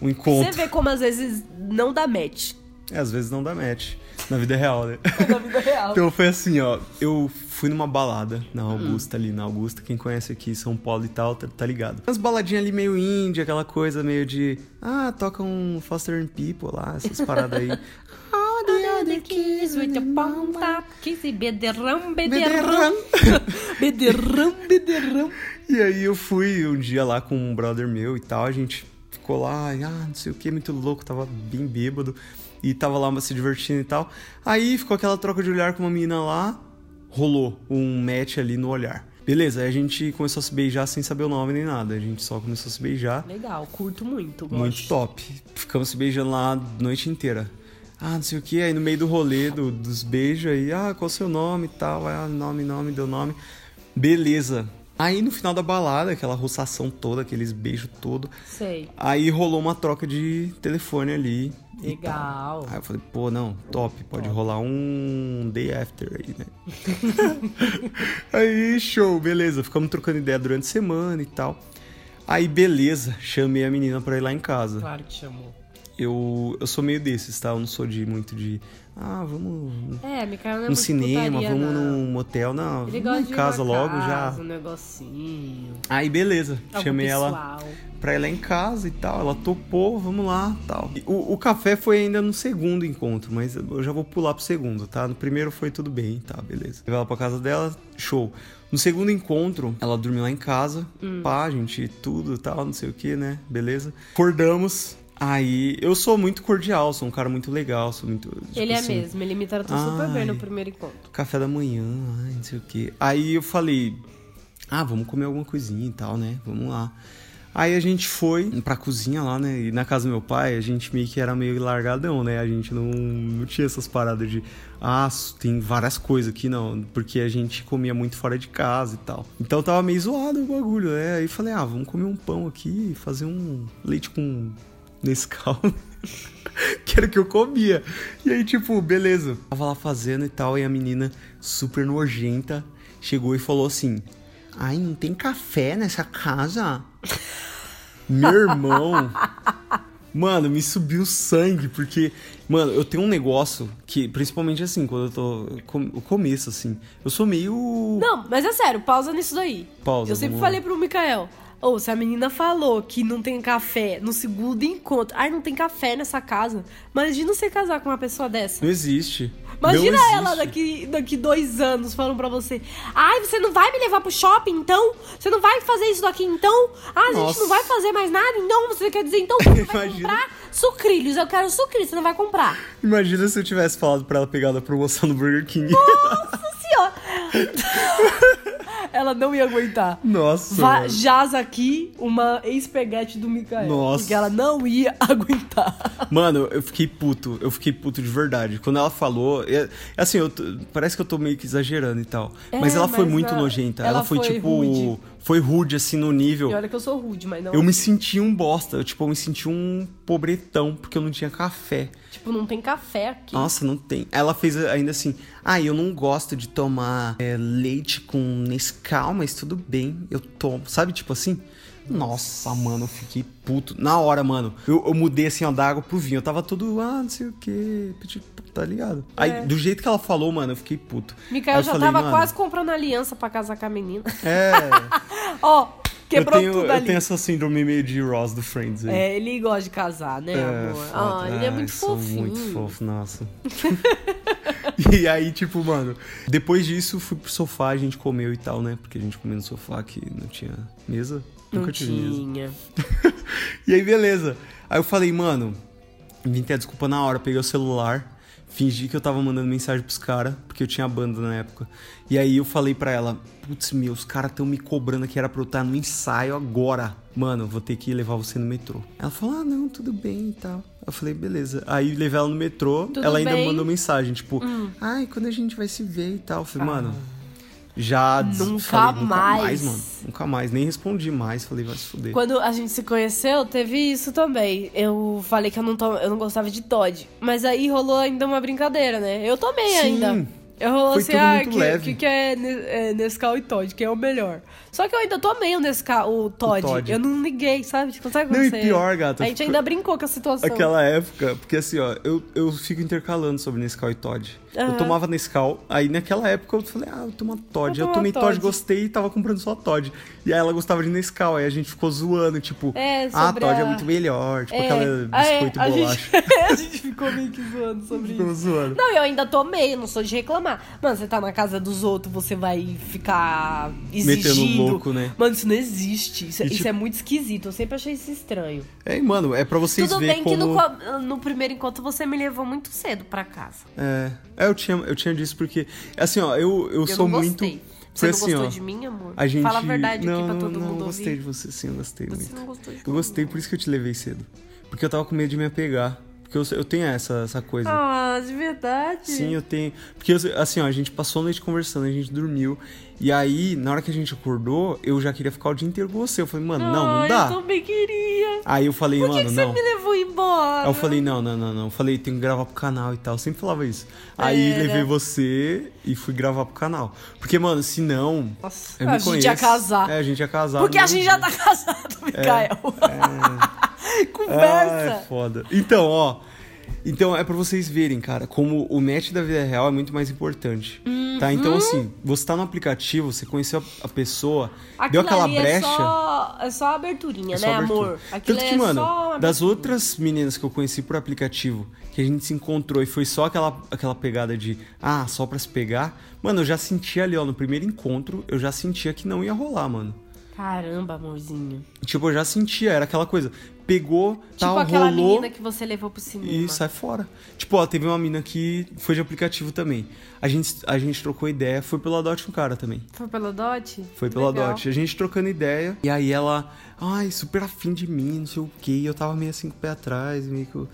um encontro. Você vê como às vezes não dá match É, às vezes não dá match. Na vida real, né? na vida real. Então foi assim, ó. Eu fui numa balada na Augusta, ali na Augusta. Quem conhece aqui São Paulo e tal, tá, tá ligado. Umas baladinhas ali meio indie, aquela coisa meio de. Ah, toca um Foster and People lá, essas paradas aí. Kids with your palm top kiss e bederrão. Bederrão. Bederrão, bederrão. E aí eu fui um dia lá com um brother meu e tal, a gente ficou lá, ah, não sei o que, muito louco, tava bem bêbado e tava lá se divertindo e tal. Aí ficou aquela troca de olhar com uma menina lá, rolou um match ali no olhar. Beleza, aí a gente começou a se beijar sem saber o nome nem nada, a gente só começou a se beijar. Legal, curto muito. Gosto. Muito top. Ficamos se beijando lá a noite inteira. Ah, não sei o que, aí no meio do rolê do- dos beijos aí, ah, qual o seu nome e tal, ah, nome, nome, deu nome. Beleza. Aí no final da balada, aquela roçação toda, aqueles beijos todo, Sei. aí rolou uma troca de telefone ali. Legal. Aí eu falei, pô, não, top, pode rolar um day after aí, né? aí, show, beleza. Ficamos trocando ideia durante a semana e tal. Aí, beleza, chamei a menina pra ir lá em casa Claro que chamou. eu, eu sou meio desses, tá? Eu não sou de muito de. Ah, vamos É, Mikael não é muito cinema, putaria, vamos não. num motel. Não, Ele vamos em casa logo casa, já. Um negocinho. Aí, beleza. Chamei ela pessoal. pra ir lá em casa e tal. Ela topou, vamos lá tal. E O, o café foi ainda no segundo encontro, mas eu já vou pular pro segundo, tá? No primeiro foi tudo bem, tá? Beleza. Levei ela pra casa dela, show. No segundo encontro, ela dormiu lá em casa, Hum. pá, gente, tudo tal, não sei o que, né? Beleza. Acordamos. Aí, eu sou muito cordial, sou um cara muito legal, sou muito. tipo Ele é assim, mesmo, ele me tratou super bem Ai. no primeiro encontro. café da manhã, ai, não sei o quê. Aí eu falei, ah, vamos comer alguma coisinha e tal, né? Vamos lá. Aí a gente foi pra cozinha lá, né? E na casa do meu pai, a gente meio que era meio largadão, né? A gente não, não tinha essas paradas de, ah, tem várias coisas aqui, não. Porque a gente comia muito fora de casa e tal. Então tava meio zoado o bagulho, né? Aí falei, ah, vamos comer um pão aqui e fazer um leite com Nescau. que era o que eu comia. E aí, tipo, beleza. Tava lá fazendo e tal, e a menina, super nojenta, chegou e falou assim: Ai, não tem café nessa casa? Meu irmão. Mano, me subiu sangue, porque, mano, eu tenho um negócio que, principalmente assim, quando eu tô. com- O começo, assim, eu sou meio. Não, mas é sério, pausa nisso daí. Pausa, Eu sempre lá. falei pro Mikael. Ou se a menina falou que não tem café no segundo encontro. Ai, não tem café nessa casa. Imagina você casar com uma pessoa dessa. Não existe. Imagina Não ela existe. daqui, daqui dois anos falando pra você: Ai, você não vai me levar pro shopping então? Você não vai fazer isso daqui então? Ah, a gente Nossa. não vai fazer mais nada? Então você quer dizer então você vai comprar sucrilhos? Eu quero sucrilhos, você não vai comprar. Imagina se eu tivesse falado pra ela pegar da promoção do Burger King. Nossa senhora! ela não ia aguentar. Nossa. Va mano. jaz aqui uma ex-peguete do Mikael. Nossa. Porque ela não ia aguentar. Mano, eu fiquei puto, eu fiquei puto de verdade. Quando ela falou, é, assim, eu parece que eu tô meio que exagerando e tal. É, mas ela foi mas muito a- nojenta. ela Ela, foi, foi tipo. rude. Foi rude, assim, no nível. E olha que eu sou rude, mas não. Eu me senti um bosta. Eu, tipo, eu me senti um pobretão, porque eu não tinha café. Tipo, não tem café aqui. Nossa, não tem. Ela fez ainda assim. Ah, eu não gosto de tomar é, leite com Nescau, mas tudo bem, eu tomo. Sabe, tipo assim? Nossa, mano, eu fiquei puto. Na hora, mano, eu, eu mudei assim, ó, da água pro vinho. Eu tava todo, ah, não sei o que, tá ligado? Aí, do jeito que ela falou, mano, eu fiquei puto. Aí Mikael eu já falei, tava quase comprando aliança pra casar com a menina. É. Ó, quebrou eu tenho, tudo eu ali. tenho essa síndrome meio de Ross do Friends aí. É, ele gosta de casar, né, amor? foda. Ah, ele é Ai, muito sou fofinho. muito fofo, nossa. e aí, tipo, mano, depois disso fui pro sofá, a gente comeu e tal, né? Porque a gente comeu no sofá que não tinha mesa. Não Nunca tinha. E aí, beleza. Aí eu falei, mano, inventei a desculpa na hora, peguei o celular, fingi que eu tava mandando mensagem pros caras, porque eu tinha banda na época. E aí eu falei pra ela, putz, meu, os caras tão me cobrando que era pra eu estar no ensaio agora. Mano, vou ter que levar você no metrô. Ela falou, ah, não, tudo bem e tal. Eu falei, beleza. Aí levei ela no metrô, Tudo ela ainda bem? mandou mensagem, tipo, ai, quando a gente vai se ver e tal. Eu falei, mano, já. Nunca falei, Nunca mais. mais, mano. Nunca mais. Nem respondi mais. Falei, vai se fuder. Quando a gente se conheceu, teve isso também. Eu falei que eu não, to... eu não gostava de Todd. Mas aí rolou ainda uma brincadeira, né? Eu tomei Sim. ainda. Eu rolou assim, ah, que, que, que é, é Nescau e Todd, quem é o melhor. Só que eu ainda tomei o Nescau, o Todd. Todd. Eu não liguei, sabe? Tipo, sabe Não, e pior, gata, A gente ainda brincou com a situação. Aquela época, porque assim, ó, eu, eu fico intercalando sobre Nescau e Todd. Eu Aham. tomava Nescau, aí naquela época eu falei, ah, eu tomo Todd. Eu tomar tomei Todd, Todd. gostei e tava comprando só Todd. E aí ela gostava de Nescau, aí a gente ficou zoando, tipo, É, ah, Todd é a- muito melhor, tipo É, aquela ah, é, biscoito a gente- bolacha. a gente ficou meio que zoando sobre Ficou isso. zoando. Não, eu ainda tomei, eu não sou de reclamar. Mano, você tá na casa dos outros, você vai ficar exigindo. louco, né? Mano, isso não existe. Isso, E, isso tipo- é muito esquisito. Eu sempre achei isso estranho. É, mano, é pra vocês Tudo verem bem como... que no, no primeiro encontro você me levou muito cedo pra casa. É, é, eu tinha, eu tinha disso porque, assim, ó, eu, eu, Eu sou não muito... Você não assim, gostou ó, de mim, amor? A gente... Fala a verdade não, aqui pra não, todo não, mundo eu gostei ouvir. de você, sim, eu gostei Você muito. não gostou de Eu mim. gostei, por isso que eu te levei cedo. Porque eu tava com medo de me apegar. Porque eu, eu tenho essa, essa coisa. Ah, de verdade? Sim, eu tenho. Porque, assim, ó, a gente passou a noite conversando, a gente dormiu. E aí, na hora que a gente acordou, eu já queria ficar o dia inteiro com você. Eu falei, mano, não, não Ai, dá. Eu também queria. Aí eu falei, Por que, mano, que não. você me levou embora? Aí eu falei, não, não, não, não. Eu falei, tenho que gravar pro canal e tal. Eu sempre falava isso. Aí Era. levei você e fui gravar pro canal. Porque, mano, se não. Nossa, Eu a me gente conheço. ia casar. É, a gente ia casar. Porque a no gente mesmo já dia. tá casado, Mikael. Ah, Conversa. é foda. Então, ó. Então é pra vocês verem, cara, como o match da vida real é muito mais importante. Tá? Uhum. Então, assim, você tá no aplicativo, você conheceu a pessoa, Aquilo deu aquela ali brecha. É só, é só aberturinha, é só né, abertura. amor? Aquilo Tanto que, é mano, das outras meninas que eu conheci por aplicativo, que a gente se encontrou e foi só aquela, aquela pegada de, ah, só pra se pegar, mano, eu já sentia ali, ó, no primeiro encontro, eu já sentia que não ia rolar, mano. Caramba, amorzinho. Tipo, eu já sentia, era aquela coisa, pegou, Tipo tal, aquela rolou, menina que você levou pro cinema. e sai fora. Tipo, ó, teve uma mina que foi de aplicativo também. A gente, a gente trocou ideia, foi pelo Adote um cara também. Foi pela Dot? Foi pela Legal. Dot. A gente trocando ideia. E aí ela, ai, super afim de mim, não sei o quê. E eu tava meio assim com o pé atrás, meio que. Eu,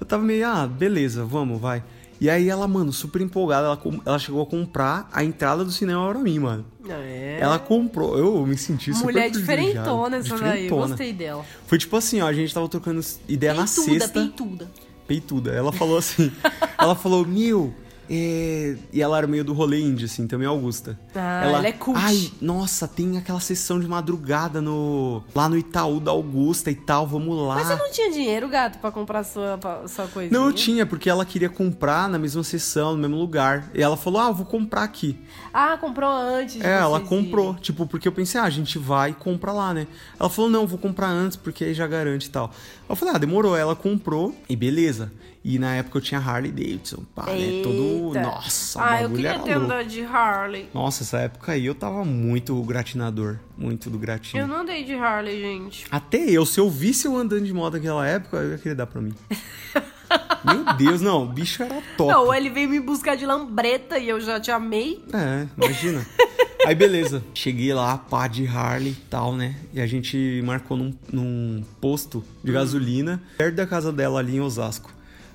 eu tava meio, ah, beleza, vamos, vai. E aí ela, mano, super empolgada, ela, ela chegou a comprar a entrada do cinema pra mim, mano. É. Ela comprou, eu me senti super Mulher privilegiado. diferentona essa daí. Gostei dela. Foi tipo assim, ó, a gente tava trocando ideia na peituda, sexta peituda. peituda. Ela falou assim, ela falou, Mil, é... e ela era meio do rolê indie, assim, também Augusta. Ah, ela é cult. Ai, nossa, tem aquela sessão de madrugada no lá no Itaú da Augusta e tal, vamos lá. Mas você não tinha dinheiro, gato, pra comprar sua, sua coisinha? Não, eu tinha, porque ela queria comprar na mesma sessão, no mesmo lugar. E ela falou, ah, eu vou comprar aqui. Ah, comprou antes É, ela comprou. irem. Tipo, porque eu pensei, ah, a gente vai e compra lá, né? Ela falou, não, vou comprar antes, porque aí já garante e tal. Eu falei, ah, demorou. Ela comprou e beleza. E na época eu tinha Harley Davidson, pá, né? Todo. Nossa, Ah, eu queria ter andado de Harley. Nossa, essa época aí eu tava muito gratinador. Muito do gratinho. Eu não andei de Harley, gente. Até eu, se eu visse eu andando de moto naquela época, eu ia querer dar pra mim. Meu Deus, não, o bicho era top. Não, ele veio me buscar de lambreta e eu já te amei. É, imagina. Aí beleza, cheguei lá, pá de Harley e tal, né? E a gente marcou num, num posto de gasolina, perto da casa dela ali em Osasco.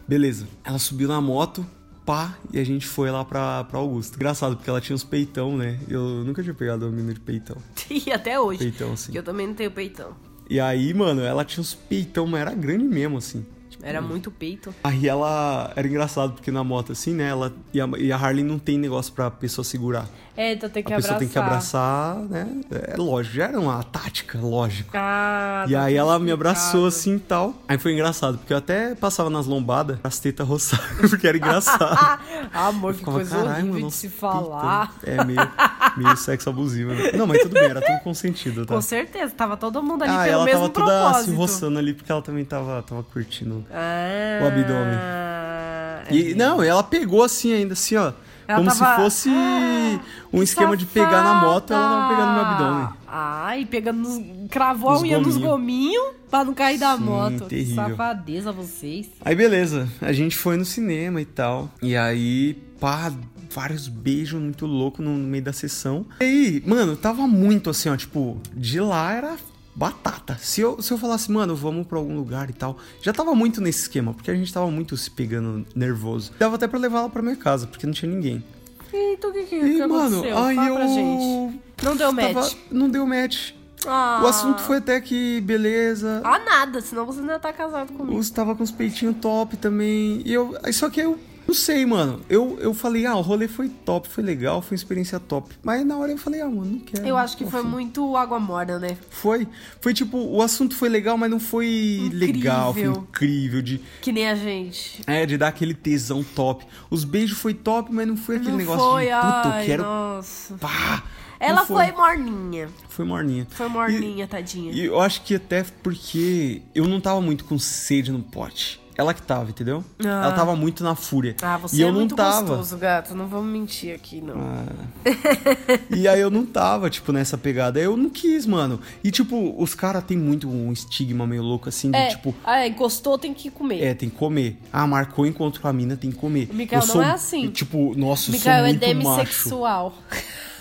Beleza, ela subiu na moto, pá, e a gente foi lá pra, pra Augusta. Engraçado, porque ela tinha uns peitão, né? Eu nunca tinha pegado uma menina de peitão. E até hoje. Peitão, assim. Que eu também não tenho peitão. E aí, mano, ela tinha uns peitão, mas era grande mesmo, assim. Era muito peito. Aí ela. Era engraçado, porque na moto, assim, né? Ela, e, a, e a Harley não tem negócio pra pessoa segurar. É, então tem que a pessoa abraçar. tem que abraçar, né? É lógico, já era uma tática, lógico. Ah, e tá aí ela me abraçou assim e tal. Aí foi engraçado, porque eu até passava nas lombadas, as tetas roçadas, porque era engraçado. Ah, amor, que Ficava, coisa "Caralho, horrível mano, de se falar. peitão." É meio, meio sexo abusivo, né? Não, mas tudo bem, era tudo consentido, tá? Com certeza, tava todo mundo ali Ah, pelo ela mesmo tava toda propósito. se roçando ali, porque ela também tava, tava curtindo. Ah, O abdômen. é. E, não, ela pegou assim ainda, assim, ó. Ela como tava- se fosse Ah, um que esquema de pegar na moto, ela tava pegando no meu safada. abdômen. Ai, pegando nos. Cravou a Nos unha nos gominho. gominhos pra não cair da Sim, moto. terrível. Safadeza vocês. Aí beleza, a gente foi no cinema e tal. E aí, pá, vários beijos muito loucos no, no meio da sessão. E aí, mano, tava muito assim, ó, tipo, de lá era batata. Se eu, se eu falasse, mano, vamos pra algum lugar e tal, já tava muito nesse esquema, porque a gente tava muito se pegando nervoso. Dava até pra levar ela pra minha casa, porque não tinha ninguém. E então o que, que, E, que mano, aconteceu? Fala eu. pra gente. Não deu match. tava- Não deu match. Ah. O assunto foi até que beleza. Ah, nada, senão você não ia estar casado comigo. Os tava com os peitinhos top também. E eu. Só que eu. Não sei, mano. Eu, eu falei, ah, o rolê foi top, foi legal, foi uma experiência top. Mas na hora eu falei, ah, mano, não quero. Eu acho que foi muito água morna, né? Foi. Foi tipo, o assunto foi legal, mas não foi legal, foi Incrível. incrível. De, Que nem a gente. é, de dar aquele tesão top. Os beijos foi top, mas não foi aquele não negócio foi, de puta, ai, eu quero. nossa. Pá! Ela Não foi. morninha. Foi morninha. Foi morninha, tadinha. E eu acho que até porque eu não tava muito com sede no pote. Ela que tava, entendeu? Ah. Ela tava muito na fúria. Ah, você e eu é não muito tava. gostoso, gato. Não vamos mentir aqui, não. E aí eu não tava, tipo, nessa pegada. Eu não quis, mano. E, tipo, os caras têm muito um estigma meio louco, assim, de, é, tipo... ah, é, encostou, tem que comer. É, tem que comer. Ah, marcou encontro com a mina, tem que comer. O Mikael eu não sou, é assim. Tipo, nossa, eu Mikael sou é muito macho.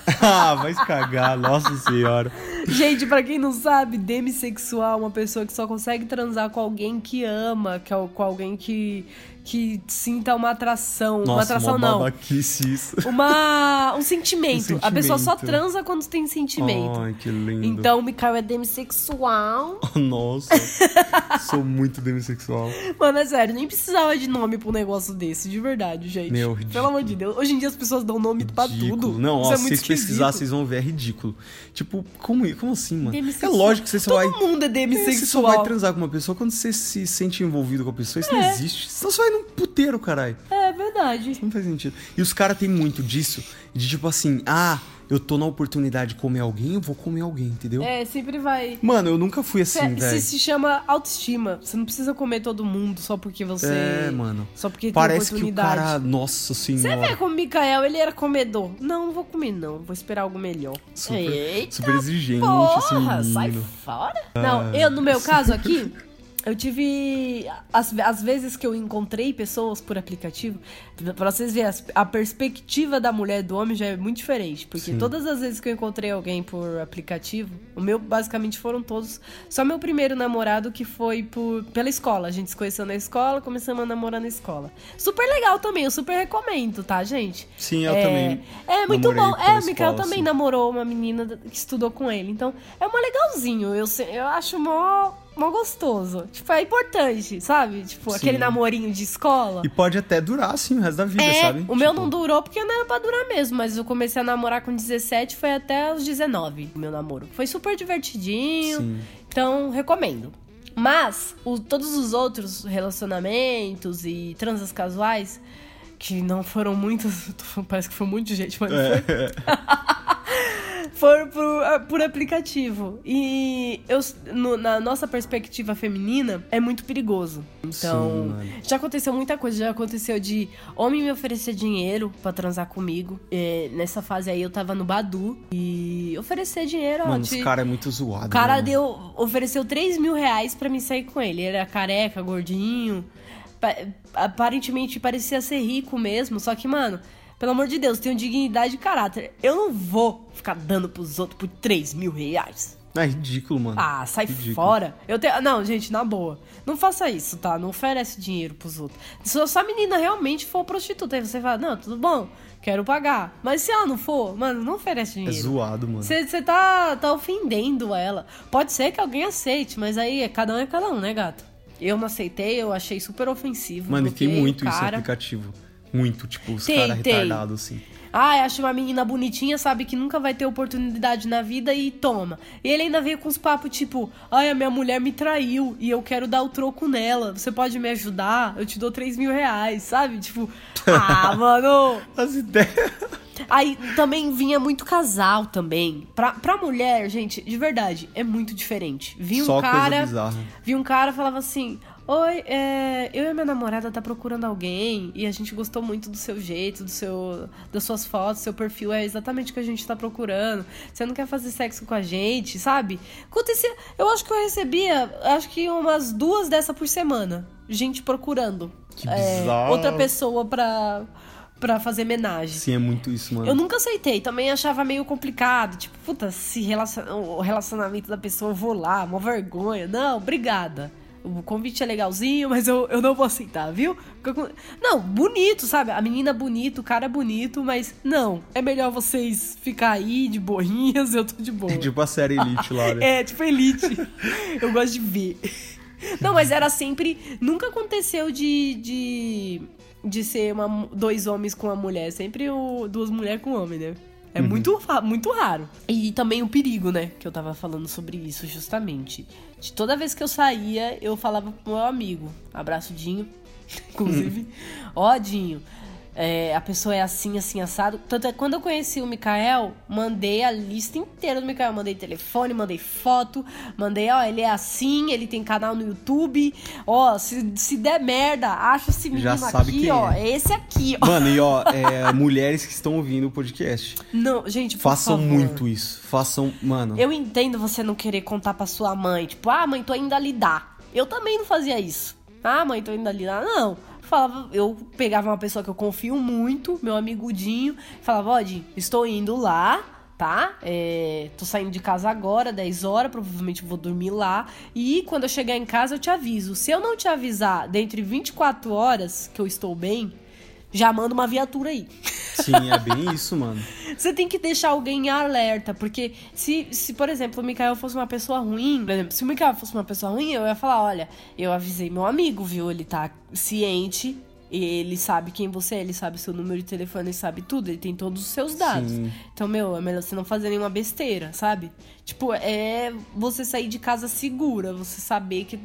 ah, vai se cagar, nossa senhora. Gente, pra quem não sabe, demissexual é uma pessoa que só consegue transar com alguém que ama, que é, com alguém que, que sinta uma atração. uma Nossa, atração mó não. isso. Uma, um sentimento. Um A pessoa só sentimento. transa quando tem sentimento. Ai, que lindo. Então, o Mikael é demissexual. Nossa, sou muito demissexual. Mano, é sério, nem precisava de nome pra um negócio desse, de verdade, gente. Meu, ridículo. Pelo amor de Deus. Hoje em dia as pessoas dão nome pra Ridículo. tudo. Não, ó, é se vocês pesquisarem, esquisito. vocês vão ver, é ridículo. Tipo, como, como assim, mano? É Demissexual. lógico que você só Todo vai. mundo é É, Você só demissexual. vai transar com uma pessoa quando você se sente envolvido com a pessoa. Isso não existe. Senão você vai num puteiro, caralho. É verdade. Não faz sentido. E os caras têm muito disso. De tipo assim, ah, eu tô na oportunidade de comer alguém, eu vou comer alguém, entendeu? É, sempre vai. Mano, eu nunca fui assim, Isso velho. se chama autoestima. Você não precisa comer todo mundo só porque você. É, mano. Só porque Parece tem que o oportunidade. cara. Nossa Você senhora. vê como o Mikael, ele era comedor. Não, não vou comer, não. Vou esperar algo melhor. Super, Eita, super exigente porra, sai fora. Não, eu, no meu caso aqui, eu tive. As, as vezes que eu encontrei pessoas por aplicativo, pra vocês verem, as- a perspectiva da mulher e do homem já é muito diferente. Porque Sim. todas as vezes que eu encontrei alguém por aplicativo, o meu basicamente foram todos. Só meu primeiro namorado que foi por, pela escola. A gente se conheceu na escola, começamos a namorar na escola. Super legal também, eu super recomendo, tá, gente? Sim, eu é, também. É muito namorei bom. É, o Mikael também assim. namorou uma menina que estudou com ele. Então, é mó legalzinho. Eu, eu acho mó, mó gostoso. Tipo, é importante, sabe? Tipo, Sim. aquele namorinho de escola. E pode até durar, assim, o resto da vida, É, sabe? o meu Tipo, não durou porque não era pra durar mesmo, mas eu comecei a namorar com 17, foi até os 19, o meu namoro. Foi super divertidinho, Sim. então recomendo. Mas, o- todos os outros relacionamentos e transas casuais, que não foram muitos, parece que foi muita gente, mas não foi. Foram por, ah, por aplicativo. E eu, no- na nossa perspectiva feminina, é muito perigoso. Então, Sim, já aconteceu muita coisa. Já aconteceu de homem me oferecer dinheiro pra transar comigo. É, nessa fase aí eu tava no Badu e oferecer dinheiro, ó. Mano, te- os cara é muito zoado. o cara mano? deu, ofereceu 3 mil reais pra me sair com ele. Ele era careca, gordinho. Pa- aparentemente parecia ser rico mesmo. Só que, mano, pelo amor de Deus, tenho dignidade e caráter. Eu não vou ficar dando pros outros por 3 mil reais. É ridículo, mano. Ah, sai Ridículo. fora. Eu tenho... Não, gente, na boa. Não faça isso, tá? Não oferece dinheiro pros outros. Se a sua menina realmente for prostituta, aí você fala, não, tudo bom, quero pagar. Mas se ela não for, mano, não oferece É dinheiro. zoado, mano. Você tá, tá ofendendo ela. Pode ser que alguém aceite, mas aí é cada um é cada um, né, gato? Eu não aceitei, eu achei super ofensivo. Mano, e tem muito isso no cara. aplicativo. Muito, tipo, os caras retardados, assim. Ah, acha uma menina bonitinha, sabe que nunca vai ter oportunidade na vida e toma. E ele ainda veio com os papos tipo: ai, a minha mulher me traiu e eu quero dar o troco nela. Você pode me ajudar? Eu te dou 3 mil reais, sabe? Tipo, ah, mano. As ideias. Aí também vinha muito casal também. Pra, pra mulher, gente, de verdade, é muito diferente. Vi um Só coisa cara. bizarra. Vi um cara falava assim: Oi, é, eu e minha namorada tá procurando alguém e a gente gostou muito do seu jeito, do seu, das suas fotos, seu perfil é exatamente o que a gente tá procurando. Você não quer fazer sexo com a gente, sabe? Acontecia, eu acho que eu recebia, acho que umas duas dessa por semana, gente procurando Que é, outra pessoa pra, pra fazer homenagem. Sim, é muito isso, mano. Eu nunca aceitei, também achava meio complicado. Tipo, puta, se relacion... o relacionamento da pessoa, eu vou lá, uma vergonha. Não, obrigada. O convite é legalzinho, mas eu, eu não vou aceitar, viu? Não, bonito, sabe? A menina é bonita, o cara é bonito, mas não. É melhor vocês ficar aí de boinhas, eu tô de boa. É tipo a série Elite lá, né? É, tipo Elite. Eu gosto de ver. Não, mas era sempre. Nunca aconteceu de. de, de ser uma, dois homens com uma mulher. Sempre o, duas mulheres com um homem, né? É muito, ra- muito raro. E também o perigo, né? Que eu tava falando sobre isso justamente. De toda vez que eu saía, eu falava pro meu amigo. Abraço, Dinho. Inclusive. Ó, Dinho. É, a pessoa é assim, assim, assado. Tanto é quando eu conheci o Mikael, mandei a lista inteira do Mikael. Mandei telefone, mandei foto, mandei, ó, ele é assim, ele tem canal no YouTube. Ó, se, se der merda, acha esse menino Já sabe aqui, ó. é. Esse aqui, ó. Mano, e ó, é, mulheres que estão ouvindo o podcast, Não, gente, por façam favor. muito isso. Façam, mano. Eu entendo você não querer contar pra sua mãe, tipo, ah, mãe, tô indo ali dar. Eu também não fazia isso. Ah, mãe, tô indo ali. Não. Falava, eu pegava uma pessoa que eu confio muito, meu amigo Dinho, e falava, ó, estou indo lá, tá? É, tô saindo de casa agora, 10 horas, provavelmente vou dormir lá. E quando eu chegar em casa, eu te aviso. Se eu não te avisar dentro de 24 horas que eu estou bem, já manda uma viatura aí. Sim, é bem isso, mano. Você tem que deixar alguém em alerta, porque se, se, por exemplo, o Mikael fosse uma pessoa ruim, por exemplo, se o Mikael fosse uma pessoa ruim, eu ia falar, olha, eu avisei meu amigo, viu? Ele tá ciente, ele sabe quem você é, ele sabe seu número de telefone, ele sabe tudo, ele tem todos os seus dados. Sim. Então, meu, é melhor você não fazer nenhuma besteira, sabe? Tipo, é você sair de casa segura, você saber que.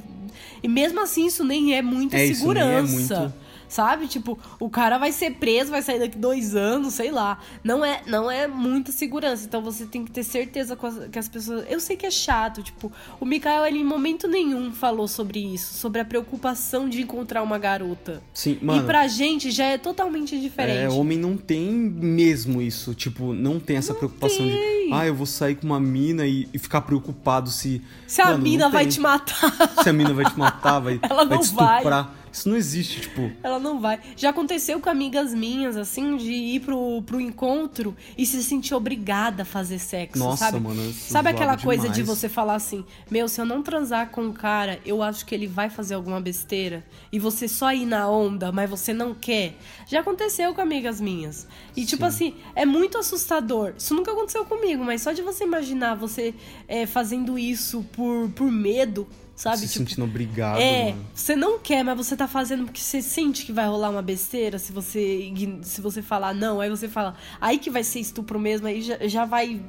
E mesmo assim, isso nem é muita É, isso nem é segurança. muito- Sabe? Tipo, o cara vai ser preso, vai sair daqui dois anos, sei lá. Não é, não é muita segurança. Então você tem que ter certeza que as pessoas. Eu sei que é chato, tipo, o Mikael, ele em momento nenhum falou sobre isso, sobre a preocupação de encontrar uma garota. Sim, mano. e pra gente já é totalmente diferente. É, homem não tem mesmo isso. Tipo, não tem essa preocupação de. Ah, eu vou sair com uma mina e, e ficar preocupado se. Se a Mano, não mina vai tem. te matar. Se a mina vai te matar, vai, Ela vai não te estuprar. Isso não existe, tipo. Ela não vai. Já aconteceu com amigas minhas, assim, de ir pro, pro encontro e se sentir obrigada a fazer sexo, Nossa, sabe? mano, Sabe aquela coisa de demais. você falar assim, meu, se eu não transar com o cara, eu acho que ele vai fazer alguma besteira. E você só ir na onda, mas você não quer. Já aconteceu com amigas minhas. E, tipo assim, é muito assustador. Isso nunca aconteceu comigo, mas só de você imaginar você é, fazendo isso por, por medo, sabe? se tipo, sentindo obrigado. é, mano. você não quer, mas você tá fazendo porque você sente que vai rolar uma besteira se você se você falar não, aí você fala, aí que vai ser estupro mesmo, aí já, já vai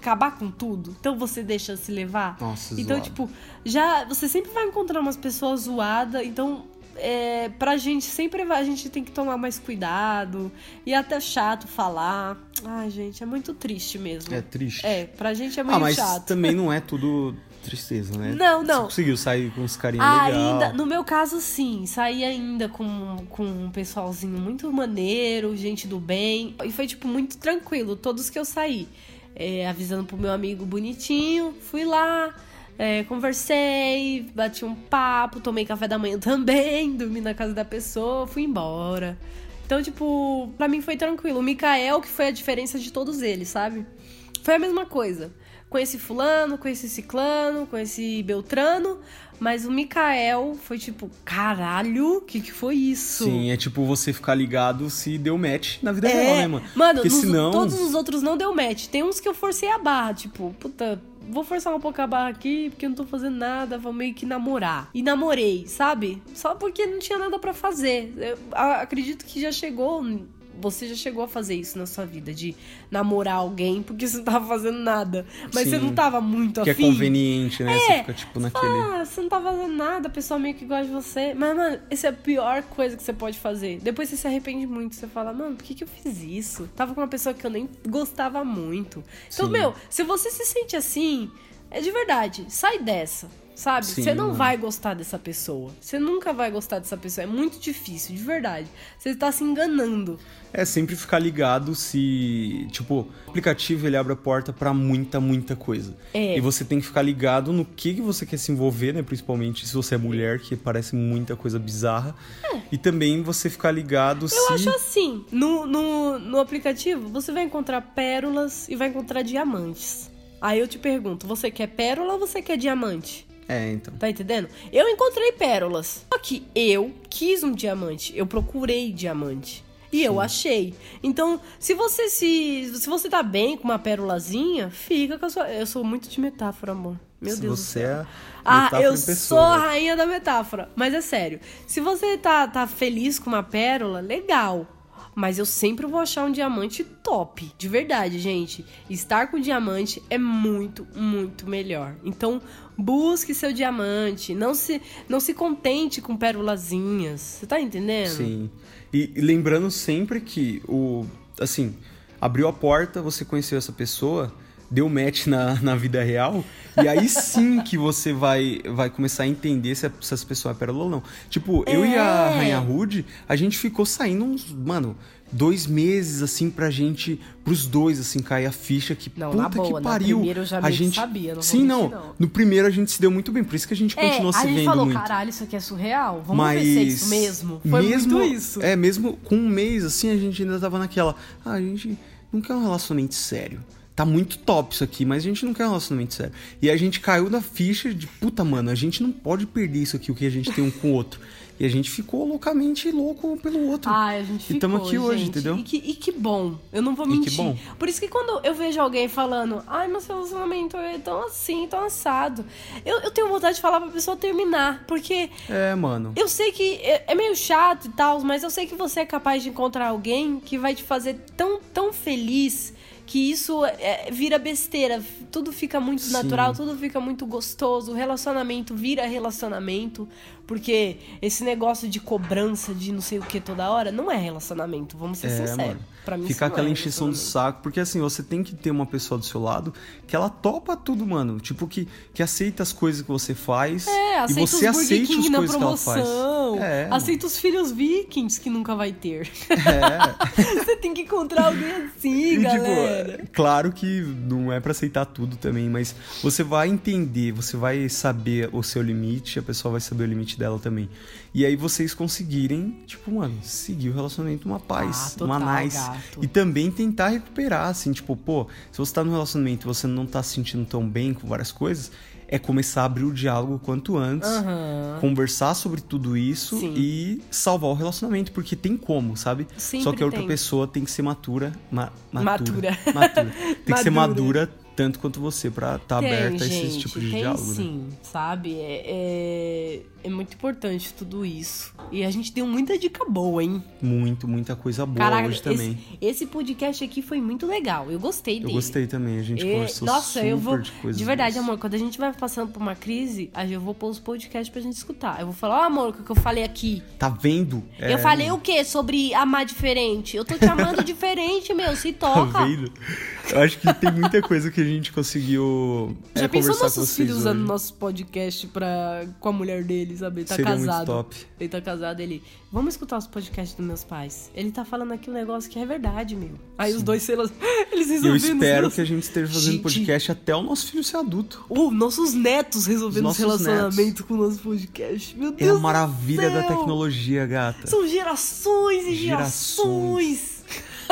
acabar com tudo. Então você deixa se levar. Nossa, então, zoado. tipo, já você sempre vai encontrar umas pessoas zoadas, então é, pra gente sempre vai, a gente tem que tomar mais cuidado. E é até chato falar. Ai, gente, é muito triste mesmo. É triste. É, pra gente é muito ah, mas chato. também não é tudo tristeza, né? Não, não. Você conseguiu sair com uns carinha Ah, legal. ainda, no meu caso, sim. Saí ainda com, com um pessoalzinho muito maneiro, gente do bem. E foi, tipo, muito tranquilo, todos que eu saí. É, avisando pro meu amigo bonitinho, fui lá, é, conversei, bati um papo, tomei café da manhã também, dormi na casa da pessoa, fui embora. Então, tipo, pra mim foi tranquilo. O Mikael, que foi a diferença de todos eles, sabe? Foi a mesma coisa. Conheci fulano, conheci ciclano, conheci Beltrano, mas o Mikael foi tipo, caralho, o que, que foi isso? Sim, é tipo você ficar ligado se deu match na vida real, né, mano? Mano, Porque nos- senão. todos os outros não deu match. Tem uns que eu forcei a barra, tipo, puta, vou forçar um pouco a barra aqui porque eu não tô fazendo nada, vou meio que namorar. E namorei, sabe? Só porque não tinha nada pra fazer. Eu acredito que já chegou. Você já chegou a fazer isso na sua vida, de namorar alguém porque você não tava fazendo nada. Mas Sim. você não tava muito Que é afim. conveniente, né? Você É, fica, tipo, naquele. Ah, você não tá fazendo nada, a pessoa meio que gosta de você. Mas, mano, essa é a pior coisa que você pode fazer. Depois você se arrepende muito. Você fala, mano, por que, que eu fiz isso? Tava com uma pessoa que eu nem gostava muito. Então, Sim. meu, se você se sente assim, é de verdade, sai dessa. Sabe? Sim, Você não mano. vai gostar dessa pessoa. Você nunca vai gostar dessa pessoa. É muito difícil, de verdade. Você tá se enganando. É sempre ficar ligado se, tipo, o aplicativo ele abre a porta pra muita, muita coisa. É. E você tem que ficar ligado no que, que você quer se envolver, né? Principalmente se você é mulher, que parece muita coisa bizarra. E também você ficar ligado se. Eu acho assim, no, no, no aplicativo, você vai encontrar pérolas e vai encontrar diamantes. Aí eu te pergunto, você quer pérola ou você quer diamante? É, então. Tá entendendo? Eu encontrei pérolas. Só que eu quis um diamante. Eu procurei diamante. E eu achei. Então, se você se. Se você tá bem com uma pérolazinha, fica com a sua. Eu sou muito de metáfora, amor. Meu se Deus você é. Ah, eu sou a né? rainha da metáfora. Mas é sério. Se você tá, tá feliz com uma pérola, legal. Mas eu sempre vou achar um diamante top. De verdade, gente. Estar com diamante é muito, muito melhor. Então, busque seu diamante. Não se, não se contente com pérolazinhas. Você tá entendendo? Sim. E, e lembrando sempre que o. Assim, abriu a porta, você conheceu essa pessoa, deu match na, na vida real, e aí sim que você vai, vai começar a entender se, se essa pessoa é pérola ou não. Tipo, eu e a É. Rainha Rude, a gente ficou saindo uns. Mano. Dois meses, assim, pra gente, pros dois, assim, cair a ficha que Não, puta boa, que pariu. primeira eu já a gente sabia, não Sim, não. não. No primeiro a gente se deu muito bem, por isso que a gente É, continuou a se gente vendo falou, muito. caralho, isso aqui é surreal? Vamos Mas ver se é isso mesmo. Foi mesmo, muito isso. É, mesmo com um mês, assim, a gente ainda tava naquela. Ah, a gente não quer um relacionamento sério. Tá muito top isso aqui, mas a gente não quer um relacionamento sério. E a gente caiu na ficha de puta, mano, a gente não pode perder isso aqui, o que a gente tem um com o outro. E a gente ficou loucamente louco um pelo outro. Ai, a gente E ficou, tamo aqui hoje, gente. entendeu? E que, e que bom. Eu não vou E que mentir. bom. Por isso que quando eu vejo alguém falando, ai, meu relacionamento é tão assim, tão assado, eu, eu tenho vontade de falar pra pessoa terminar. Porque É, mano. eu sei que é, é meio chato e tal, mas eu sei que você é capaz de encontrar alguém que vai te fazer tão, tão feliz que isso é, vira besteira. Tudo fica muito Sim. natural, tudo fica muito gostoso. O relacionamento vira relacionamento. Porque esse negócio de cobrança de não sei o que toda hora não é relacionamento, vamos ser É, sinceros. mano. Mim, Ficar aquela é encheção relacionamento. saco, porque assim, você tem que ter uma pessoa do seu lado que ela topa tudo, mano. Tipo, que, que aceita as coisas que você faz É, e aceita você os aceita King as coisas que ela faz. É, mano. aceita os filhos vikings que nunca vai ter. É. Você tem que encontrar alguém assim, E, galera. tipo, claro que não é pra aceitar tudo também, mas você vai entender, você vai saber o seu limite, a pessoa vai saber o limite dela também. E aí vocês conseguirem, tipo, mano, seguir o relacionamento uma paz, Ah, total, uma nice. gato. E também tentar recuperar, assim, tipo, pô, se você tá num relacionamento e você não tá se sentindo tão bem com várias coisas, é começar a abrir o diálogo quanto antes, Aham. conversar sobre tudo isso Sim. e salvar o relacionamento, porque tem como, sabe? Sempre Só que a outra tem. pessoa tem que ser matura, ma- Matura. matura. matura. Tem que ser Madura. Tanto quanto você pra estar Tem, aberta a gente, esse tipo de tem diálogo, né? sim, sabe? É, é, é muito importante tudo isso. E a gente deu muita dica boa, hein? Muito, muita coisa boa Caraca, hoje também. Esse, esse podcast aqui foi muito legal. Eu gostei Eu dele. gostei também, a gente E- conversou Nossa, super eu vou. de De verdade, boas. amor, quando a gente vai passando por uma crise, aí eu vou pôr os podcasts pra gente escutar. Eu vou falar, ó, amor, o que eu falei aqui? Tá vendo? É, eu falei o quê sobre amar diferente? Eu tô te amando diferente, meu, se Tá toca. vendo? Eu acho que tem muita coisa que a gente conseguiu é, Já pensou conversar com nossos filhos usando hoje. nosso podcast pra, com a mulher dele, sabe? Ele tá Seria muito casado. top. Ele tá casado, ele. Vamos escutar os podcasts dos meus pais. Ele tá falando aqui um negócio que é verdade, meu. Aí os dois, sei lá, eles eu resolvendo. os espero que a gente esteja fazendo Gente. podcast até o nosso filho ser adulto. Uh, nossos netos resolvendo Os os nossos relacionamentos com o nosso podcast. Meu É Deus. a do maravilha da tecnologia, gata. São gerações e Gerações. gerações.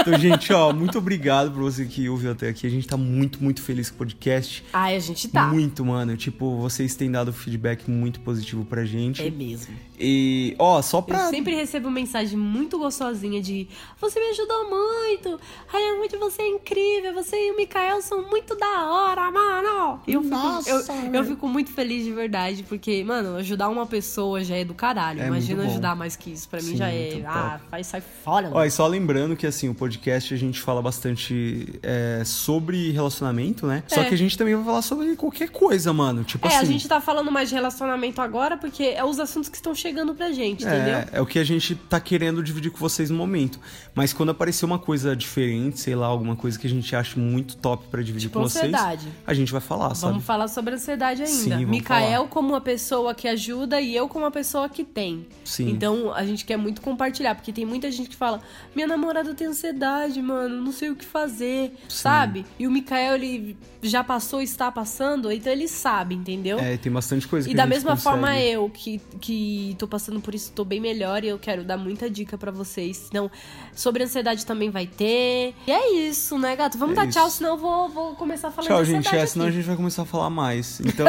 Então, gente, ó, muito obrigado por você que ouviu até aqui. A gente tá muito, muito feliz com o podcast. Ai, a gente tá. Muito, mano. Tipo, vocês têm dado feedback muito positivo pra gente. É mesmo. E, ó, só pra. Eu sempre recebo mensagem muito gostosinha de Você me ajudou muito. Ai, muito você é incrível. Você e o Mikael são muito da hora, mano. Eu fico, Nossa, eu, velho. eu fico muito feliz de verdade, porque, mano, ajudar uma pessoa já é do caralho. É Imagina ajudar mais que isso. Pra mim Sim, já é. Ah, faz, sai fora, Ó, mano. e só lembrando que assim, o podcast a gente fala bastante é, sobre relacionamento, né? Só É. que a gente também vai falar sobre qualquer coisa, mano. Tipo É, assim. a gente tá falando mais de relacionamento agora porque é os assuntos que estão chegando pra gente, entendeu? É, é o que a gente tá querendo dividir com vocês no momento. Mas quando aparecer uma coisa diferente, sei lá, alguma coisa que a gente acha muito top pra dividir Tipo com vocês, ansiedade. a gente vai falar, sabe? Vamos falar sobre ansiedade ainda. Sim, Mikael falar. como uma pessoa que ajuda e eu como uma pessoa que tem. Sim. Então a gente quer muito compartilhar, porque tem muita gente que fala: minha namorada tem ansiedade, mano, não sei o que fazer, sabe? E o Mikael, ele já passou, está passando, então ele sabe, entendeu? É, tem bastante coisa que E da mesma consegue. forma eu, que, que tô passando por isso, tô bem melhor e eu quero dar muita dica pra vocês. Então, sobre ansiedade também vai ter. E é isso, né, gato? Vamos É dar tchau, isso. senão eu vou, vou começar a falar Tchau, gente. É, senão a gente vai começar a falar mais. Então,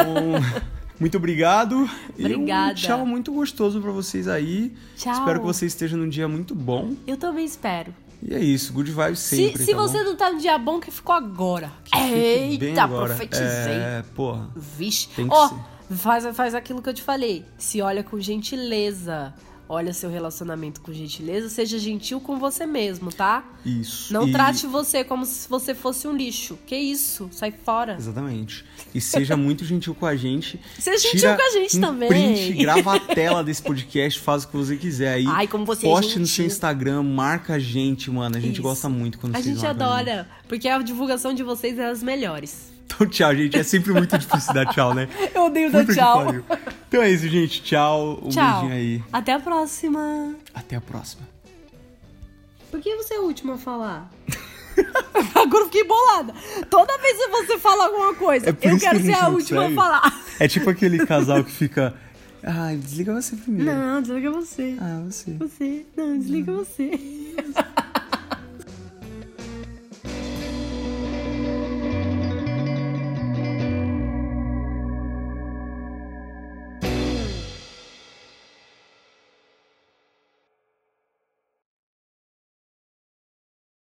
muito obrigado. E Obrigada. um tchau muito gostoso pra vocês aí. Tchau. Espero que você esteja num dia muito bom. Eu também espero. E é isso, good vibes Se, sempre. se tá você bom? não tá no dia bom, que ficou agora. Fique bem Eita, agora. profetizei. É, porra. Vixe. Tem que Ó, ser. Faz, faz aquilo que eu te falei. Se olha com gentileza. Olha seu relacionamento com gentileza. Seja gentil com você mesmo, tá? Isso. Não E- trate você como se você fosse um lixo. Que isso? Sai fora. Exatamente. E seja muito gentil com a gente. Seja gentil Tira com a gente um também. Print, grava a tela desse podcast, faz o que você quiser aí. Ai, como você é Poste no gentil. seu Instagram, marca a gente, mano. A gente Isso. gosta muito quando A vocês gente marcam adora. Porque a divulgação de vocês é as melhores. Então, tchau, gente. É sempre muito difícil dar tchau, né? Eu odeio dar que tchau. Então é isso, gente. Tchau. Um Tchau. beijinho aí. Até a próxima. Até a próxima. Por que você é a última a falar? Agora eu fiquei bolada. Toda vez que você fala alguma coisa, É eu que quero a ser a não última a falar. É tipo aquele casal que fica. Ai, desliga você primeiro. Não, desliga você. Ah, você. Você. Não, desliga você.